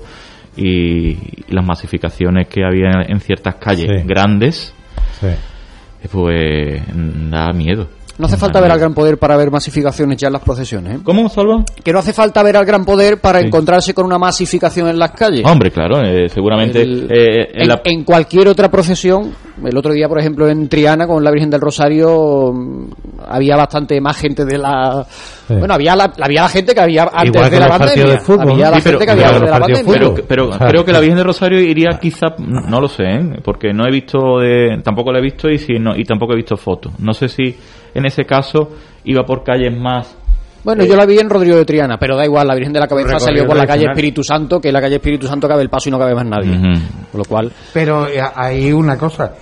Speaker 11: y, y las masificaciones que había en ciertas calles
Speaker 10: Sí.
Speaker 11: grandes,
Speaker 10: sí.
Speaker 11: pues da miedo.
Speaker 2: No hace falta ver al Gran Poder para ver masificaciones ya en las procesiones. ¿eh?
Speaker 11: ¿Cómo, Salva?
Speaker 2: Que no hace falta ver al Gran Poder para
Speaker 11: Sí.
Speaker 2: encontrarse con una masificación en las calles.
Speaker 11: Hombre, claro, eh, seguramente
Speaker 2: El-
Speaker 11: eh, en
Speaker 2: en,
Speaker 11: la-
Speaker 2: en cualquier otra procesión, el otro día, por ejemplo, en Triana con la Virgen del Rosario, mm, había bastante más gente de la.
Speaker 10: Sí.
Speaker 2: Bueno, había la, había la gente que había antes
Speaker 10: Igual que
Speaker 2: de la pandemia.
Speaker 10: de fútbol,
Speaker 2: había
Speaker 10: ¿no?
Speaker 2: la
Speaker 11: Sí, pero-
Speaker 2: gente que había
Speaker 10: pero
Speaker 2: antes de la pandemia.
Speaker 11: pero, pero
Speaker 10: Claro.
Speaker 11: creo que la Virgen del Rosario iría quizá, no lo sé, ¿eh? porque no he visto, de, tampoco la he visto y, si no, y tampoco he visto fotos. No sé si en ese caso iba por calles más
Speaker 2: Bueno, yo la vi en Rodrigo de Triana, pero da igual, la Virgen de la Cabeza salió por la calle. Espíritu Santo, que en la calle Espíritu Santo cabe el paso y no cabe más nadie. Lo cual,
Speaker 9: Pero eh, hay una cosa.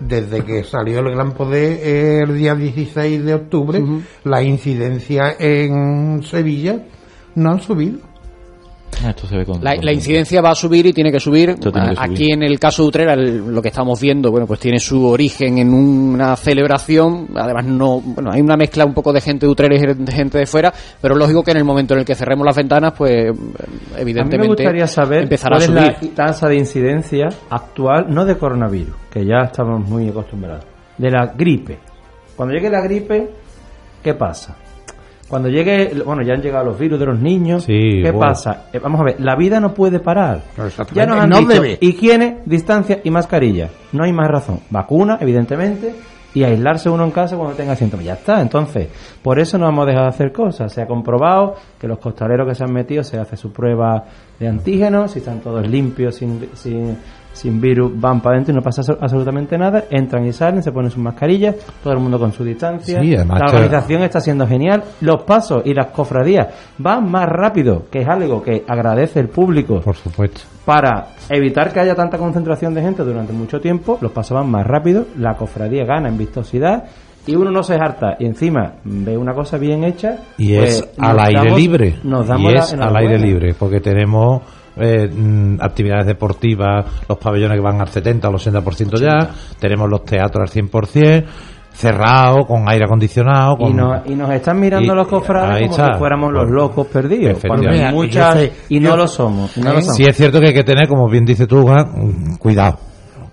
Speaker 9: Desde que salió el Gran Poder eh, el día 16 de octubre, la incidencia en Sevilla no han subido.
Speaker 11: Ah, esto se ve con-
Speaker 2: La,
Speaker 11: con-
Speaker 2: la incidencia va a subir y tiene que subir.
Speaker 11: Esto tiene que subir.
Speaker 2: Aquí en el caso de Utrera, el- lo que estamos viendo, bueno, pues tiene su origen en una celebración. Además, no, bueno, hay una mezcla un poco de gente de Utrera y de gente de fuera, pero es lógico que en el momento en el que cerremos las ventanas, pues
Speaker 12: A mí
Speaker 2: evidentemente
Speaker 12: me gustaría saber
Speaker 2: empezará
Speaker 12: cuál
Speaker 2: a
Speaker 12: es
Speaker 2: subir.
Speaker 12: la tasa de incidencia actual, no de coronavirus, que ya estamos muy acostumbrados, de la gripe. Cuando llegue la gripe, ¿qué pasa? Cuando llegue, bueno, ya han llegado los virus de los niños,
Speaker 10: Sí,
Speaker 12: ¿qué pasa? Eh, vamos a ver, la vida no puede parar. Ya nos han
Speaker 9: No
Speaker 12: dicho,
Speaker 9: debe.
Speaker 12: higiene, distancia y mascarilla. No hay más razón. Vacuna, evidentemente, y aislarse uno en casa cuando tenga síntomas. Ya está. Entonces, por eso no vamos a dejar de hacer cosas. Se ha comprobado que los costaleros que se han metido se hace su prueba de antígenos, si están todos limpios, sin, sin, sin virus, van para adentro y no pasa abso- absolutamente nada. Entran y salen, se ponen sus mascarillas, todo el mundo con su distancia.
Speaker 10: Sí,
Speaker 12: la
Speaker 10: que-
Speaker 12: organización está siendo genial. Los pasos y las cofradías van más rápido, que es algo que agradece el público
Speaker 10: Por supuesto.
Speaker 12: para evitar que haya tanta concentración de gente durante mucho tiempo, los pasos van más rápido, la cofradía gana en vistosidad y uno no se harta y encima ve una cosa bien hecha
Speaker 10: Y
Speaker 12: pues
Speaker 10: es al aire
Speaker 12: damos-
Speaker 10: libre.
Speaker 12: nos
Speaker 10: y
Speaker 12: damos la
Speaker 10: es al
Speaker 12: enhorabuena.
Speaker 10: aire libre, porque tenemos eh, mm, actividades deportivas, los pabellones que van al 70 o al 80% ya, tenemos los teatros al 100%, cerrados, con aire acondicionado.
Speaker 12: y,
Speaker 10: Con...
Speaker 12: nos, y nos están mirando
Speaker 10: Y-
Speaker 12: los cofrades como
Speaker 10: está.
Speaker 12: si fuéramos los locos perdidos cuando muchas y no
Speaker 9: yo-
Speaker 12: lo somos, y no lo somos.
Speaker 10: Sí es cierto que hay que tener, como bien dice tú, cuidado,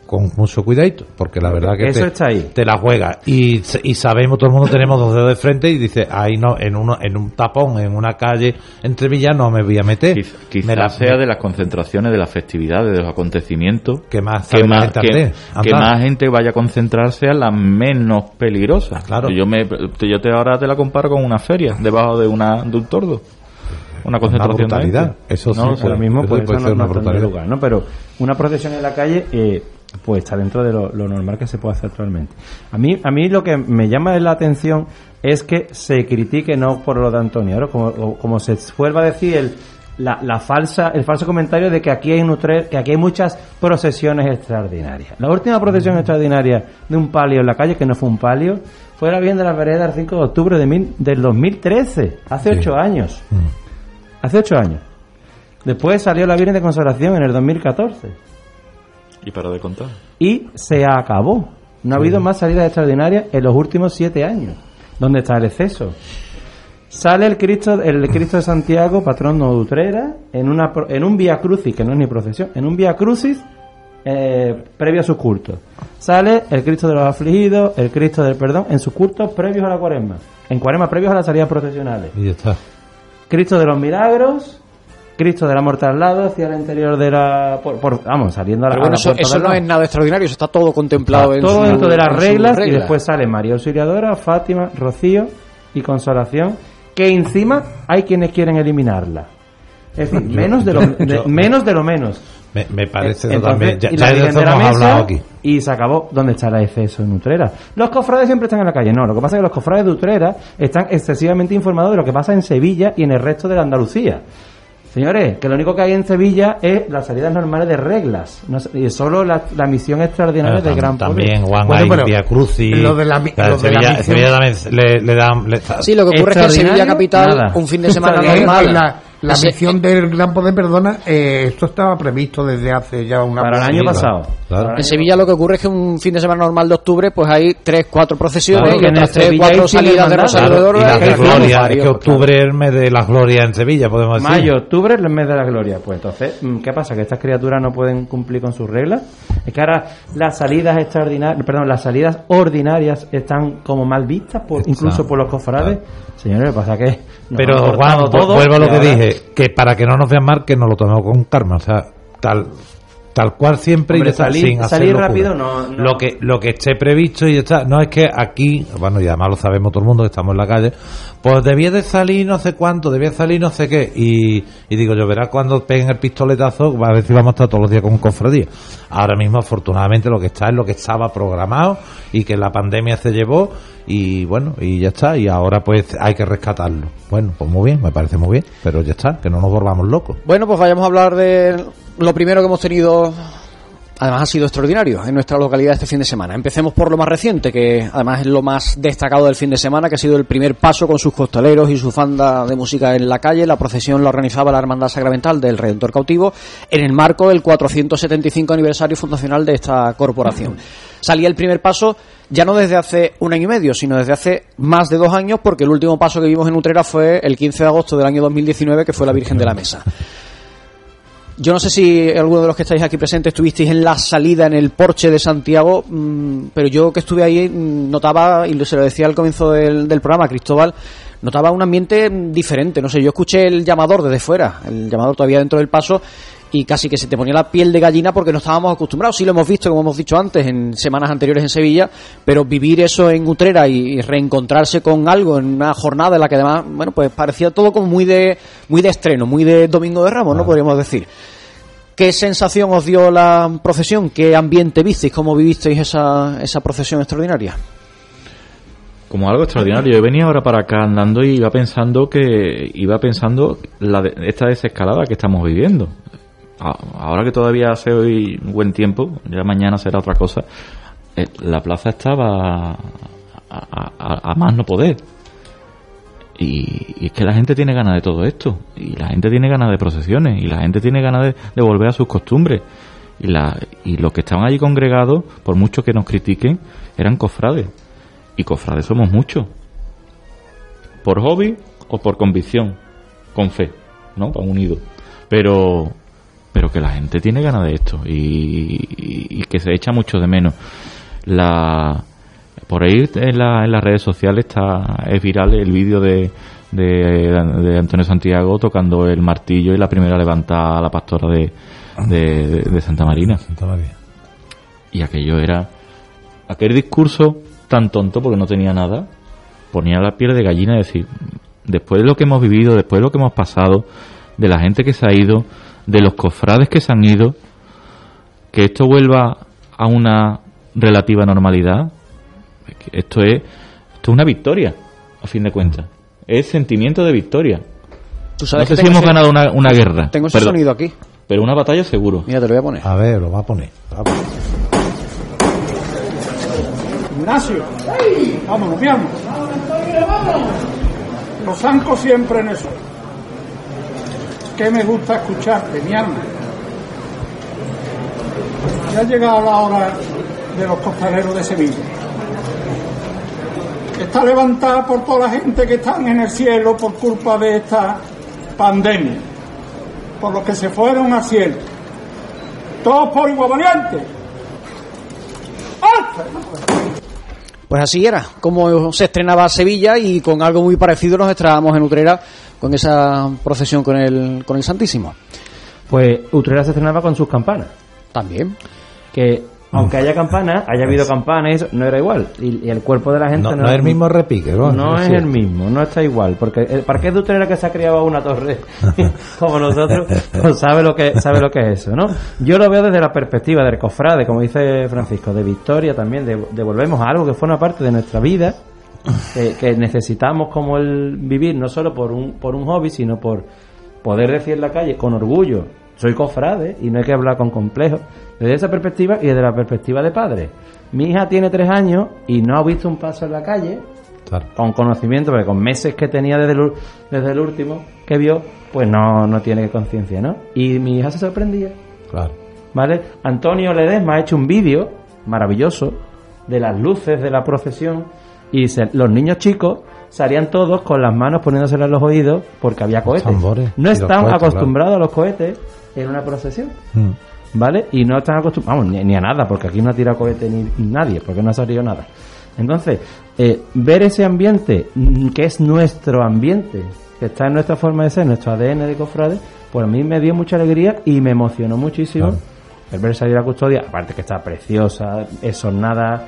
Speaker 10: con mucho cuidadito, porque la verdad que
Speaker 12: Eso
Speaker 10: te,
Speaker 12: está ahí.
Speaker 10: te la juega. Y, y sabemos, todo el mundo tenemos dos dedos de frente y dice, ahí no, en, uno, en un tapón, en una calle entre villas no me voy a meter.
Speaker 11: Quizás quizá
Speaker 10: Me la-
Speaker 11: sea de las concentraciones, de las festividades, de los acontecimientos,
Speaker 10: que más,
Speaker 11: que más,
Speaker 10: gente
Speaker 11: que, más gente vaya a concentrarse a las menos peligrosas.
Speaker 10: Claro.
Speaker 11: Yo, me, yo te, ahora te la comparo con una feria, debajo de, una, de un tordo. Una concentración de
Speaker 10: brutalidad.
Speaker 11: gente.
Speaker 10: Eso sí,
Speaker 11: No,
Speaker 12: ahora mismo
Speaker 10: eso
Speaker 12: pues
Speaker 10: puede
Speaker 12: eso
Speaker 10: ser
Speaker 12: no,
Speaker 10: una brutalidad.
Speaker 12: lugar, ¿no? Pero una procesión en la calle eh, pues está dentro de lo, lo normal que se puede hacer actualmente. A mí a mí lo que me llama la atención es que se critique no por lo de Antonio, como, como se vuelva a decir el la, la falsa el falso comentario de que aquí hay Utrecht- que aquí hay muchas procesiones extraordinarias. La última procesión
Speaker 10: Mm.
Speaker 12: extraordinaria de un palio en la calle que no fue un palio fue la Virgen de las Veredas el 5 de octubre de mil- del 2013, hace
Speaker 10: Sí.
Speaker 12: ocho años.
Speaker 10: Mm.
Speaker 12: Hace ocho años. Después salió la Virgen de Consagración en el 2014.
Speaker 11: Y para de contar.
Speaker 12: Y se acabó. No ha habido más salidas extraordinarias en los últimos siete años. ¿Dónde está el exceso? Sale el Cristo, el Cristo de Santiago, patrón de Utrera, en, una, en un Via Crucis, que no es ni procesión, en un Via Crucis eh, previo a sus cultos. Sale el Cristo de los afligidos, el Cristo del perdón, en sus cultos previos a la cuaresma. En cuaresma previos a las salidas procesionales.
Speaker 10: Y ya está.
Speaker 12: Cristo de los milagros, Cristo del amor traslado hacia el interior de la... Por, por- vamos, saliendo a la,
Speaker 2: Pero
Speaker 12: a
Speaker 2: bueno,
Speaker 12: la
Speaker 2: eso, no es nada extraordinario, eso está todo contemplado en
Speaker 12: Todo
Speaker 2: su-
Speaker 12: dentro de las reglas, y después sale María Auxiliadora, Fátima, Rocío y Consolación, que encima hay quienes quieren eliminarla. Es decir,
Speaker 10: Yo-
Speaker 12: menos, de lo,
Speaker 10: yo-
Speaker 12: de-
Speaker 10: yo-
Speaker 12: menos de lo menos.
Speaker 10: Me, me parece
Speaker 12: Entonces,
Speaker 10: totalmente. Ya,
Speaker 12: y
Speaker 10: ya
Speaker 12: la
Speaker 10: de
Speaker 12: de la Mesa,
Speaker 10: hablado aquí.
Speaker 12: Y se acabó. ¿Dónde está el exceso en Utrera? Los cofrades siempre están en la calle. No, lo que pasa es que los cofrades de Utrera están excesivamente informados de lo que pasa en Sevilla y en el resto de la Andalucía. Señores, que lo único que hay en Sevilla es las salidas normales de reglas. No y solo la, la misión extraordinaria
Speaker 10: Bueno,
Speaker 12: de Gran
Speaker 10: también Juan
Speaker 9: Bueno,
Speaker 10: hay Crucis.
Speaker 9: lo de la lo de la
Speaker 10: Sevilla,
Speaker 9: misión-
Speaker 10: Sevilla también le, le dan. le-
Speaker 2: Sí, lo que ocurre es que en Sevilla capital,
Speaker 12: nada.
Speaker 2: un fin de semana normal.
Speaker 9: La, la
Speaker 2: ese-
Speaker 9: misión del Gran Poder Perdona, eh, esto estaba previsto desde hace ya una
Speaker 12: Para el año pasado.
Speaker 10: claro.
Speaker 2: En Sevilla lo que ocurre es que un fin de semana normal de octubre, pues hay tres, cuatro procesiones
Speaker 12: Claro,
Speaker 2: y otras tres,
Speaker 12: Sevilla
Speaker 2: cuatro salidas de. Rosario de
Speaker 10: Claro,
Speaker 2: Oro.
Speaker 10: gloria, es que octubre es el mes de las glorias en Sevilla, podemos decir.
Speaker 12: Mayo, octubre es el mes de la gloria. Pues entonces, mm, ¿qué pasa? ¿Que estas criaturas no pueden cumplir con sus reglas? Es que ahora las salidas extraordinarias, perdón, las salidas ordinarias están como mal vistas, por, incluso por los cofrades. Señores, pasa que.
Speaker 10: Pero Juan,
Speaker 12: todo
Speaker 10: vuelvo a lo que
Speaker 12: ahora-
Speaker 10: dije, que para que no nos vean mal, que nos lo tomemos con calma, o sea, tal tal cual siempre
Speaker 12: Hombre,
Speaker 10: y
Speaker 12: salir-
Speaker 10: sin hacer
Speaker 12: salir rápido no- no.
Speaker 10: Lo que lo que esté previsto y está, no es que aquí, bueno, y además lo sabemos todo el mundo que estamos en la calle, pues debía de salir no sé cuánto, debía salir no sé qué, y, y digo yo, verás cuando peguen el pistoletazo, va a ver si vamos a estar todos los días con cofradía. Ahora mismo, afortunadamente, lo que está es lo que estaba programado y que la pandemia se llevó, y bueno, y ya está, y ahora pues hay que rescatarlo. Bueno, pues muy bien, me parece muy bien, pero ya está, que no nos volvamos locos.
Speaker 2: Bueno, pues vayamos a hablar de lo primero que hemos tenido Además ha sido extraordinario en nuestra localidad este fin de semana. Empecemos por lo más reciente, que además es lo más destacado del fin de semana, que ha sido el primer paso con sus costaleros y su fanda de música en la calle. La procesión la organizaba la Hermandad Sacramental del Redentor Cautivo en el marco del 475 aniversario fundacional de esta corporación. Salía el primer paso ya no desde hace un año y medio, sino desde hace más de dos años, porque el último paso que vimos en Utrera fue el 15 de agosto del año 2019, que fue la Virgen de la Mesa. Yo no sé si alguno de los que estáis aquí presentes estuvisteis en la salida en el porche de Santiago, mm, pero yo que estuve ahí mm, notaba, y se lo decía al comienzo del, del programa, Cristóbal, notaba un ambiente mm, diferente. No sé, yo escuché el llamador desde fuera, el llamador todavía dentro del paso, y casi que se te ponía la piel de gallina porque no estábamos acostumbrados. Sí lo hemos visto, como hemos dicho antes, en semanas anteriores en Sevilla, pero vivir eso en Utrera y reencontrarse con algo en una jornada en la que además, bueno, pues parecía todo como muy de, muy de estreno, muy de Domingo de Ramos, ¿no? Podríamos decir. ¿Qué sensación os dio la procesión? ¿Qué ambiente visteis? ¿Cómo vivisteis esa, esa procesión extraordinaria?
Speaker 11: como algo extraordinario. Yo venía ahora para acá andando y iba pensando que iba pensando la de- esta desescalada que estamos viviendo. Ahora que todavía hace hoy buen tiempo, ya mañana será otra cosa. eh, La plaza estaba a, a- a- más no poder. Y, es que la gente tiene ganas de todo esto. Y la gente tiene ganas de procesiones. Y la gente tiene ganas de, de volver a sus costumbres. Y, la, y los que estaban allí congregados, por mucho que nos critiquen, eran cofrades. Y cofrades somos muchos. Por hobby o por convicción. Con fe. ¿No? Van unidos. Pero, pero que la gente tiene ganas de esto. Y, y- y que se echa mucho de menos. La, por ahí en, la- en las redes sociales está es viral el vídeo de, de, de Antonio Santiago tocando el martillo y la primera levantada a la pastora de, de, de- de Santa Marina. Y aquello era aquel discurso tan tonto porque no tenía nada, ponía la piel de gallina y decir, después de lo que hemos vivido, después de lo que hemos pasado, de la gente que se ha ido, de los cofrades que se han ido, que esto vuelva a una relativa normalidad, esto es, esto es una victoria, a fin de cuentas. Es sentimiento de victoria.
Speaker 2: Tú
Speaker 11: No sé
Speaker 2: que
Speaker 11: si hemos
Speaker 2: ese-
Speaker 11: ganado una, una guerra.
Speaker 2: Tengo ese
Speaker 11: pero-
Speaker 2: sonido aquí.
Speaker 11: Pero una batalla seguro.
Speaker 2: Mira, te lo voy a poner.
Speaker 10: A ver, lo va a poner. Va a poner.
Speaker 13: Ignacio, vámonos. Los zancos siempre en eso. Que me gusta escucharte, mi alma. Ya ha llegado la hora de los costaleros de Sevilla. Está levantada por toda la gente que están en el cielo por culpa de esta pandemia. Por los que se fueron al cielo. Todos por igual valiente.
Speaker 2: Pues así era, como se estrenaba Sevilla y con algo muy parecido nos estrenábamos en Utrera con esa procesión con el, con el Santísimo.
Speaker 12: Pues Utrera se estrenaba con sus campanas.
Speaker 2: También.
Speaker 12: Que aunque haya campanas, haya habido campanas, no era igual. Y, y el cuerpo de la gente
Speaker 10: No, no es el mismo repique, ¿no?
Speaker 12: No es
Speaker 10: Sí.
Speaker 12: el mismo, no está igual. Porque el parque de Utrera que se ha criado a una torre (laughs) como nosotros, pues sabe lo que sabe lo que es eso, ¿no? Yo lo veo desde la perspectiva del cofrade, como dice Francisco, de victoria también, de, de volvemos a algo que forma parte de nuestra vida, que, que necesitamos como el vivir, no solo por un, por un hobby, sino por poder decir en la calle con orgullo, soy cofrade y no hay que hablar con complejos. Desde esa perspectiva y desde la perspectiva de padre. Mi hija tiene tres años y no ha visto un paso en la calle con conocimiento, porque con meses que tenía desde el, desde el último que vio, pues no, no tiene conciencia, ¿no? Y mi hija se sorprendía.
Speaker 10: Claro.
Speaker 12: ¿Vale? Antonio Ledesma ha hecho un vídeo maravilloso de las luces de la procesión y los niños chicos salían todos con las manos poniéndosela en los oídos porque había cohetes.
Speaker 10: tambores
Speaker 12: No están
Speaker 10: cohetes,
Speaker 12: acostumbrados a los cohetes en una procesión.
Speaker 10: Mm.
Speaker 12: ¿Vale? Y no están acostumbrados, vamos, ni, ni a nada, porque aquí no ha tirado cohete ni nadie, porque no ha salido nada. Entonces, eh, ver ese ambiente, mm, que es nuestro ambiente, que está en nuestra forma de ser, nuestro ADN de cofrade, pues a mí me dio mucha alegría y me emocionó muchísimo el ver salir a custodia, aparte que está preciosa, es ornada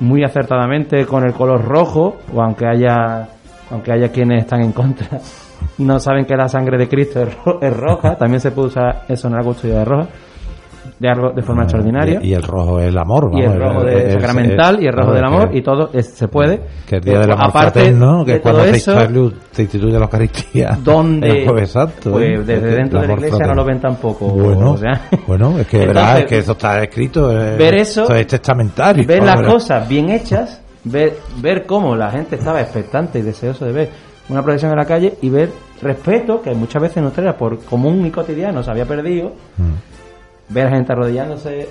Speaker 12: muy acertadamente con el color rojo, o aunque haya, aunque haya quienes están en contra, (laughs) no saben que la sangre de Cristo es, es roja, también se puede usar eso en la custodia de roja de algo de forma extraordinaria.
Speaker 10: Y, y el rojo es el amor,
Speaker 12: y el
Speaker 10: vamos,
Speaker 12: rojo de
Speaker 10: el-
Speaker 12: sacramental y el rojo
Speaker 10: no,
Speaker 12: del
Speaker 10: es
Speaker 12: amor y todo es- se puede
Speaker 10: Que el día del amor
Speaker 12: aparte
Speaker 10: fraterno,
Speaker 12: de
Speaker 10: que cuando
Speaker 12: eso,
Speaker 10: instituye la Eucaristía.
Speaker 12: donde
Speaker 10: santo.
Speaker 12: pues
Speaker 10: ¿eh?
Speaker 12: desde dentro de la iglesia no lo ven tampoco
Speaker 10: Bueno,
Speaker 12: o sea, (laughs)
Speaker 10: bueno, es que
Speaker 12: Entonces,
Speaker 10: verás, es que eso está escrito. eh,
Speaker 12: ver eso,
Speaker 10: es testamentario.
Speaker 12: ver las
Speaker 10: ¿verdad?
Speaker 12: cosas bien hechas ver ver cómo la gente estaba expectante y deseoso de ver una procesión en la calle y ver respeto que muchas veces en Utrera por común y cotidiano se había perdido
Speaker 10: Mm.
Speaker 12: Ver a gente arrodillándose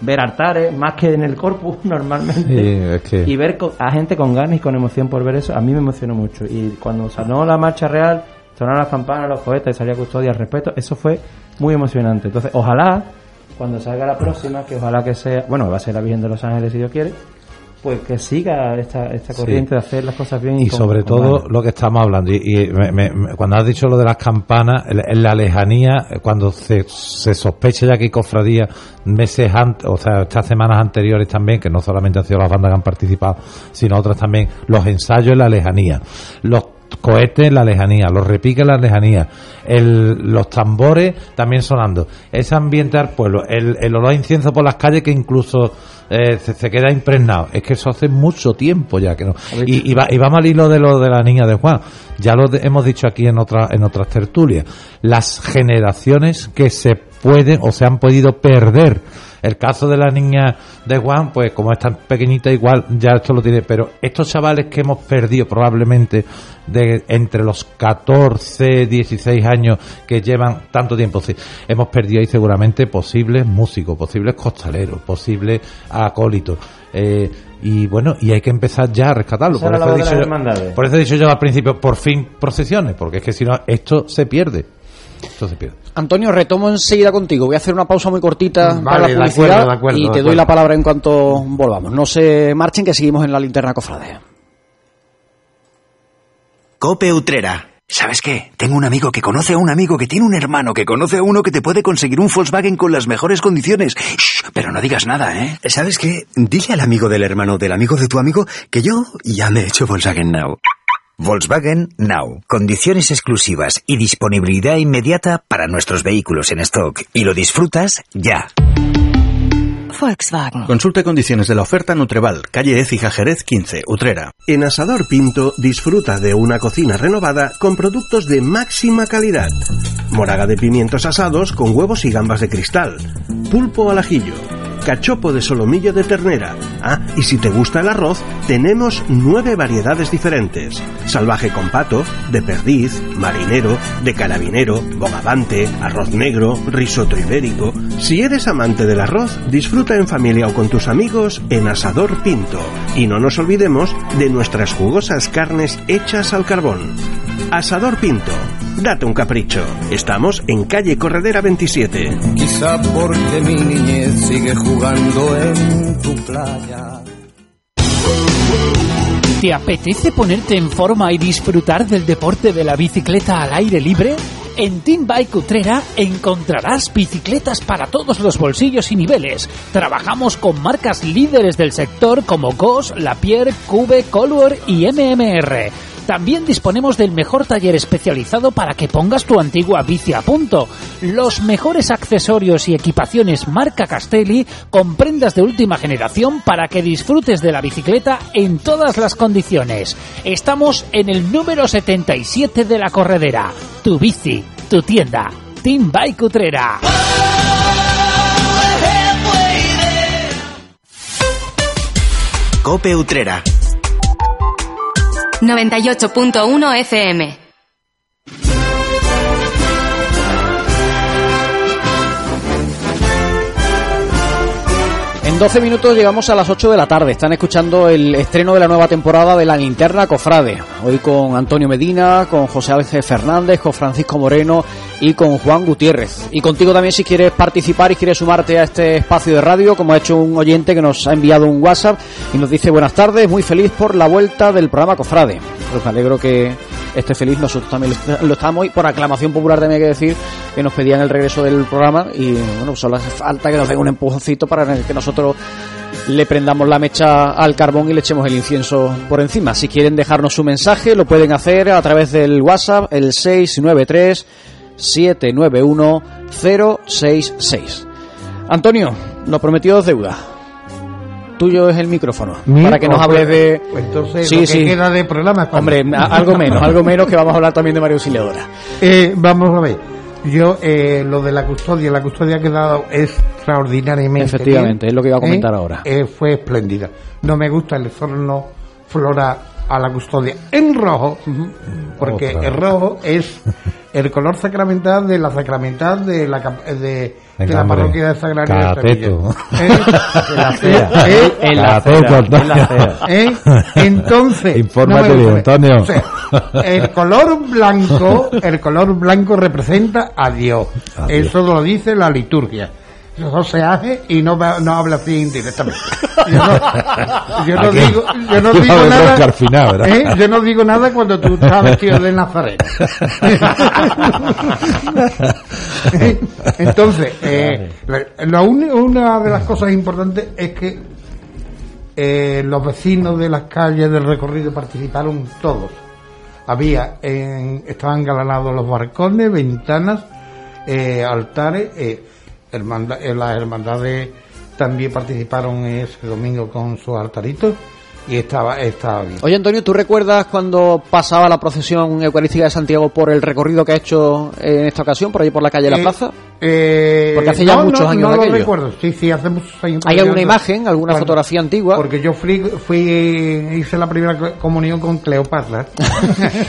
Speaker 12: ver altares más que en el corpus (laughs) normalmente
Speaker 10: Sí, es que-
Speaker 12: y ver a gente con ganas y con emoción por ver eso a mí me emocionó mucho. Y cuando sonó la marcha real sonaron las campanas los cohetes salía custodia al respeto eso fue muy emocionante. Entonces ojalá cuando salga la próxima que ojalá que sea bueno va a ser la Virgen de los Ángeles si Dios quiere pues que siga esta, esta
Speaker 10: Sí.
Speaker 12: corriente de hacer las cosas bien
Speaker 10: y
Speaker 12: con-
Speaker 10: sobre
Speaker 12: con
Speaker 10: todo lo que estamos hablando y, y me- me- me- cuando has dicho lo de las campanas en la lejanía eh, cuando se, se sospecha ya que hay cofradías meses antes o sea estas semanas anteriores también que no solamente han sido las bandas que han participado sino otras también los ensayos en la lejanía los cohetes en la lejanía, los repiques en la lejanía, el- los tambores también sonando, ese ambiente al pueblo, el, el olor a incienso por las calles que incluso eh, se, se queda impregnado. Es que eso hace mucho tiempo ya que no. Y, y, va, y vamos al hilo de lo de la niña de Juan. Ya lo de- hemos dicho aquí en, otra, en otras tertulias. Las generaciones que se pueden o se han podido perder. El caso de la niña de Juan, pues como es tan pequeñita, igual ya esto lo tiene. Pero estos chavales que hemos perdido probablemente de entre los 14, 16 años que llevan tanto tiempo, sí, hemos perdido ahí seguramente posibles músicos, posibles costaleros, posibles acólitos. Eh, y bueno, y hay que empezar ya a rescatarlo. Por eso, he dicho yo, por eso he dicho yo al principio, por fin procesiones, porque es que si no, esto se pierde. Esto se pierde.
Speaker 2: Antonio, retomo enseguida contigo. Voy a hacer una pausa muy cortita
Speaker 10: Vale,
Speaker 2: para la
Speaker 10: de
Speaker 2: publicidad
Speaker 10: acuerdo, de acuerdo,
Speaker 2: y
Speaker 10: de
Speaker 2: te doy la palabra en cuanto volvamos. No se marchen que seguimos en la linterna cofrade.
Speaker 7: Cope Utrera.
Speaker 14: ¿Sabes qué? Tengo un amigo que conoce a un amigo que tiene un hermano que conoce a uno que te puede conseguir un Volkswagen con las mejores condiciones. Shh, pero no digas nada, ¿eh?
Speaker 7: ¿Sabes qué? Dile al amigo del hermano del amigo de tu amigo que yo ya me he hecho Volkswagen Now. Volkswagen Now. Condiciones exclusivas y disponibilidad inmediata para nuestros vehículos en stock. Y lo disfrutas ya.
Speaker 8: Volkswagen.
Speaker 5: Consulte condiciones de la oferta Nutreval, calle Écija Jerez 15, Utrera.
Speaker 6: En Asador Pinto disfruta de una cocina renovada con productos de máxima calidad. Moraga de pimientos asados con huevos y gambas de cristal. Pulpo al ajillo. Cachopo de solomillo de ternera. Ah, y si te gusta el arroz, tenemos nueve variedades diferentes. Salvaje con pato, de perdiz, marinero, de carabinero, bogavante, arroz negro, risotto ibérico. Si eres amante del arroz, disfruta en familia o con tus amigos en Asador Pinto. Y no nos olvidemos de nuestras jugosas carnes hechas al carbón. Asador Pinto. Date un capricho. Estamos en calle Corredera 27.
Speaker 15: Quizá porque mi niñez sigue jugando en tu playa.
Speaker 1: ¿Te apetece ponerte en forma y disfrutar del deporte de la bicicleta al aire libre? En Team Bike Utrera encontrarás bicicletas para todos los bolsillos y niveles. Trabajamos con marcas líderes del sector como Goss, Lapierre, Cube, Color y MMR. También disponemos del mejor taller especializado para que pongas tu antigua bici a punto. Los mejores accesorios y equipaciones marca Castelli con prendas de última generación para que disfrutes de la bicicleta en todas las condiciones. Estamos en el número 77 de la corredera. Tu bici, tu tienda. Team Bike Utrera.
Speaker 7: Cope Utrera.
Speaker 8: 98.1 FM.
Speaker 2: En 12 minutos llegamos a las 8 de la tarde. Están escuchando el estreno de la nueva temporada de La Linterna Cofrade. Hoy con Antonio Medina, con José Álvarez Fernández, con Francisco Moreno y con Juan Gutiérrez. Y contigo también si quieres participar y quieres sumarte a este espacio de radio, como ha hecho un oyente que nos ha enviado un WhatsApp y nos dice buenas tardes, muy feliz por la vuelta del programa Cofrade. Pues me alegro que esté feliz, nosotros también lo- estamos y por aclamación popular también hay que decir que nos pedían el regreso del programa y bueno, solo hace falta que nos den un empujoncito para que nosotros le prendamos la mecha al carbón y le echemos el incienso por encima. Si quieren dejarnos su mensaje, lo pueden hacer a través del WhatsApp, el 693 791 066. Antonio, lo prometido es deuda. Tuyo es el micrófono. Para que nos hables
Speaker 9: pues-
Speaker 2: de.
Speaker 9: pues entonces,
Speaker 2: sí,
Speaker 9: lo que
Speaker 2: sí.
Speaker 9: queda de programa es para
Speaker 2: Hombre,
Speaker 9: mí.
Speaker 2: algo menos, algo menos que vamos a hablar también de María Auxiliadora.
Speaker 9: Eh, vamos a ver. Yo, eh, lo de la custodia, la custodia ha quedado extraordinariamente
Speaker 2: Efectivamente,
Speaker 9: bien,
Speaker 2: es lo que iba a comentar
Speaker 9: ¿eh?
Speaker 2: ahora.
Speaker 9: Eh, fue espléndida. No me gusta el exorno floral a la custodia en rojo, porque
Speaker 10: Otra.
Speaker 9: el rojo es el color sacramental de la sacramental de la, cap- de, de
Speaker 10: Venga,
Speaker 9: la
Speaker 10: hombre.
Speaker 9: parroquia de Sagrario de
Speaker 10: Cateto.
Speaker 9: Sevilla. ¿Eh?
Speaker 10: En la acera.
Speaker 9: ¿Eh?
Speaker 10: En la Cateto, en la acera.
Speaker 9: ¿Eh? Entonces, (laughs)
Speaker 10: Infórmate
Speaker 9: no
Speaker 10: bien. Antonio.
Speaker 9: O sea, el color blanco, el color blanco representa a Dios.
Speaker 10: Dios.
Speaker 9: Eso lo dice la liturgia. Eso se hace y no, no habla así indirectamente. (laughs) Yo no, yo no digo, yo no digo nada. ¿eh? Yo no digo nada cuando tú estás vestido de nazareno. (laughs) Entonces, eh, la- una de las cosas importantes es que eh, los vecinos de las calles del recorrido participaron todos. Había, en- estaban galanados los balcones, ventanas, eh, altares, eh, hermanda- eh, las hermandades también participaron ese domingo con sus altaritos y estaba, estaba bien.
Speaker 2: Oye, Antonio, ¿tú recuerdas cuando pasaba la procesión eucarística de Santiago por el recorrido que ha hecho en esta ocasión, por ahí por la calle de la
Speaker 9: Eh,
Speaker 2: Plaza?
Speaker 9: Eh,
Speaker 2: Porque hace ya
Speaker 9: no,
Speaker 2: muchos
Speaker 9: no,
Speaker 2: años
Speaker 9: no
Speaker 2: de
Speaker 9: lo
Speaker 2: aquello.
Speaker 9: recuerdo. Sí, sí, hace muchos años.
Speaker 2: ¿Hay alguna imagen, alguna fotografía antigua?
Speaker 9: Porque yo fui, fui hice la primera comunión con Cleopatra.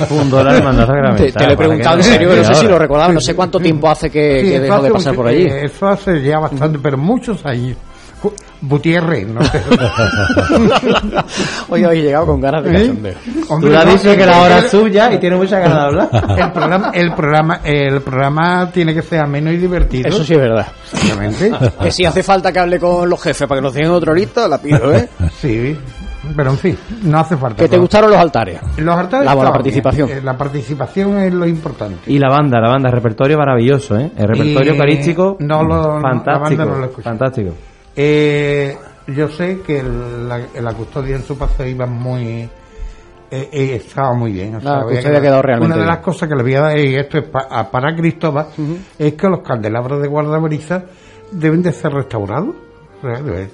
Speaker 12: Fundó (laughs) la hermandad sacramental.
Speaker 2: Te, te lo he preguntado en serio, no sé si lo recordaba, no sé cuánto tiempo hace que,
Speaker 9: Sí,
Speaker 2: que dejó de pasar por allí.
Speaker 9: eh, Eso hace ya bastante, pero muchos años. Gutiérrez, ¿no? (laughs)
Speaker 2: Oye, oye, llegado con ganas de
Speaker 9: ¿Eh?
Speaker 2: cachondeo.
Speaker 9: Hombre,
Speaker 12: Tú le has
Speaker 9: no,
Speaker 12: dicho que la hora es suya y tiene mucha ganas de hablar. (laughs)
Speaker 9: El programa, el programa, el programa tiene que ser ameno y divertido.
Speaker 2: Eso sí es verdad.
Speaker 9: Exactamente. (laughs)
Speaker 2: Que si hace falta que hable con los jefes para que nos den otro lista, la pido, ¿eh?
Speaker 9: Sí, pero en fin, no hace falta.
Speaker 2: ¿Que te gustaron los altares?
Speaker 9: Los altares
Speaker 2: La- la participación.
Speaker 9: bien. Eh, La participación es lo importante.
Speaker 12: Y la banda, la banda, el repertorio maravilloso, ¿eh? El repertorio
Speaker 9: Y
Speaker 12: eucarístico,
Speaker 9: no lo- la
Speaker 12: fantástico,
Speaker 9: banda no lo escuché.
Speaker 12: fantástico.
Speaker 9: Eh, yo sé que el- la, la custodia en su paso iba muy. eh, eh, estaba muy bien. o sea,
Speaker 2: La quedado realmente
Speaker 9: Una de las
Speaker 2: bien.
Speaker 9: cosas que le voy a dar, y esto es pa- a- para Cristóbal, es que los candelabros de guardabrisa deben de ser restaurados. O sea, debe-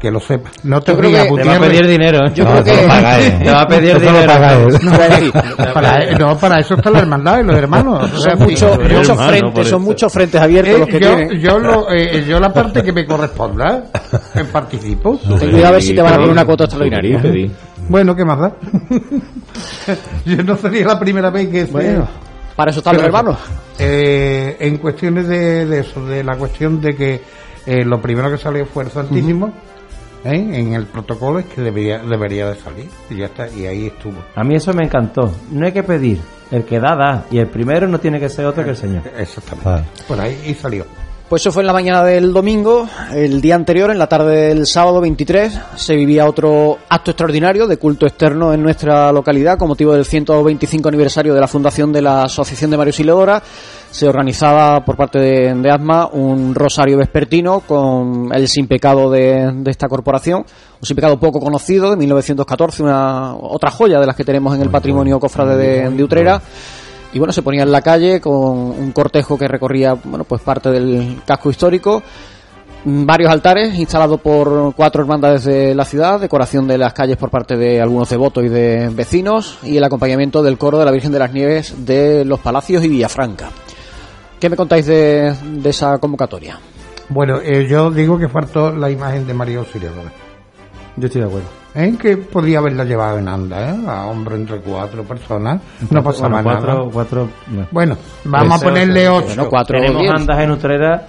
Speaker 9: Que lo sepas. No te
Speaker 2: que-
Speaker 12: Te va a pedir dinero, ¿eh?
Speaker 2: Yo
Speaker 12: No,
Speaker 2: creo
Speaker 12: lo
Speaker 2: que-
Speaker 12: paga él. (laughs) Te va a pedir
Speaker 10: Eso lo
Speaker 12: dinero.
Speaker 10: paga él.
Speaker 2: No,
Speaker 9: Para, (laughs) no, para eso está la hermandad y los hermanos. (laughs) O sea,
Speaker 2: son muchos,
Speaker 12: pero
Speaker 2: muchos frentes, son muchos frentes abiertos
Speaker 9: Eh,
Speaker 2: los que
Speaker 9: yo,
Speaker 2: tienen.
Speaker 9: yo, lo, eh, yo la parte que me corresponda eh, participo.
Speaker 2: Ten cuidado a ver si te van a poner una cuota extraordinaria.
Speaker 9: Bueno, ¿qué más da? yo no sería la primera vez que...
Speaker 2: Bueno, para eso están los hermanos.
Speaker 9: Eh, en cuestiones de, de eso, de la cuestión de que eh, lo primero que salió fue el Santísimo, ¿eh? en el protocolo es que debería, debería de salir. Y ya está, y ahí estuvo.
Speaker 12: A mí eso me encantó. No hay que pedir. El que da, da. Y el primero no tiene que ser otro que el Señor.
Speaker 9: Exactamente.
Speaker 10: Ah.
Speaker 9: Por ahí y salió.
Speaker 2: Pues eso fue en la mañana del domingo. El día anterior, en la tarde del sábado 23, se vivía otro acto extraordinario de culto externo en nuestra localidad con motivo del 125 aniversario de la fundación de la Asociación de Mario Siledora. Se organizaba por parte de, de ASMA un rosario vespertino con el sin pecado de, de esta corporación, un sin pecado poco conocido de 1914, una otra joya de las que tenemos en el patrimonio cofrade de, de Utrera. Y bueno, se ponía en la calle con un cortejo que recorría, bueno, pues parte del casco histórico. Mm, Varios altares instalados por cuatro hermandades de la ciudad, decoración de las calles por parte de algunos devotos y de vecinos y el acompañamiento del coro de la Virgen de las Nieves de los Palacios y Villafranca. ¿Qué me contáis de, de esa convocatoria?
Speaker 9: Bueno, eh, yo digo que faltó la imagen de María Auxiliadora.
Speaker 12: Yo estoy de acuerdo.
Speaker 9: ¿Eh? Que podría haberla llevado en anda, ¿eh? A hombre entre cuatro personas. No pasaba
Speaker 12: Bueno, cuatro,
Speaker 9: nada.
Speaker 12: cuatro, bueno.
Speaker 9: Bueno, vamos
Speaker 12: Pues,
Speaker 9: a ponerle
Speaker 12: ocho.
Speaker 2: Bueno, cuatro
Speaker 12: Tenemos
Speaker 2: diez.
Speaker 12: andas en Utrera,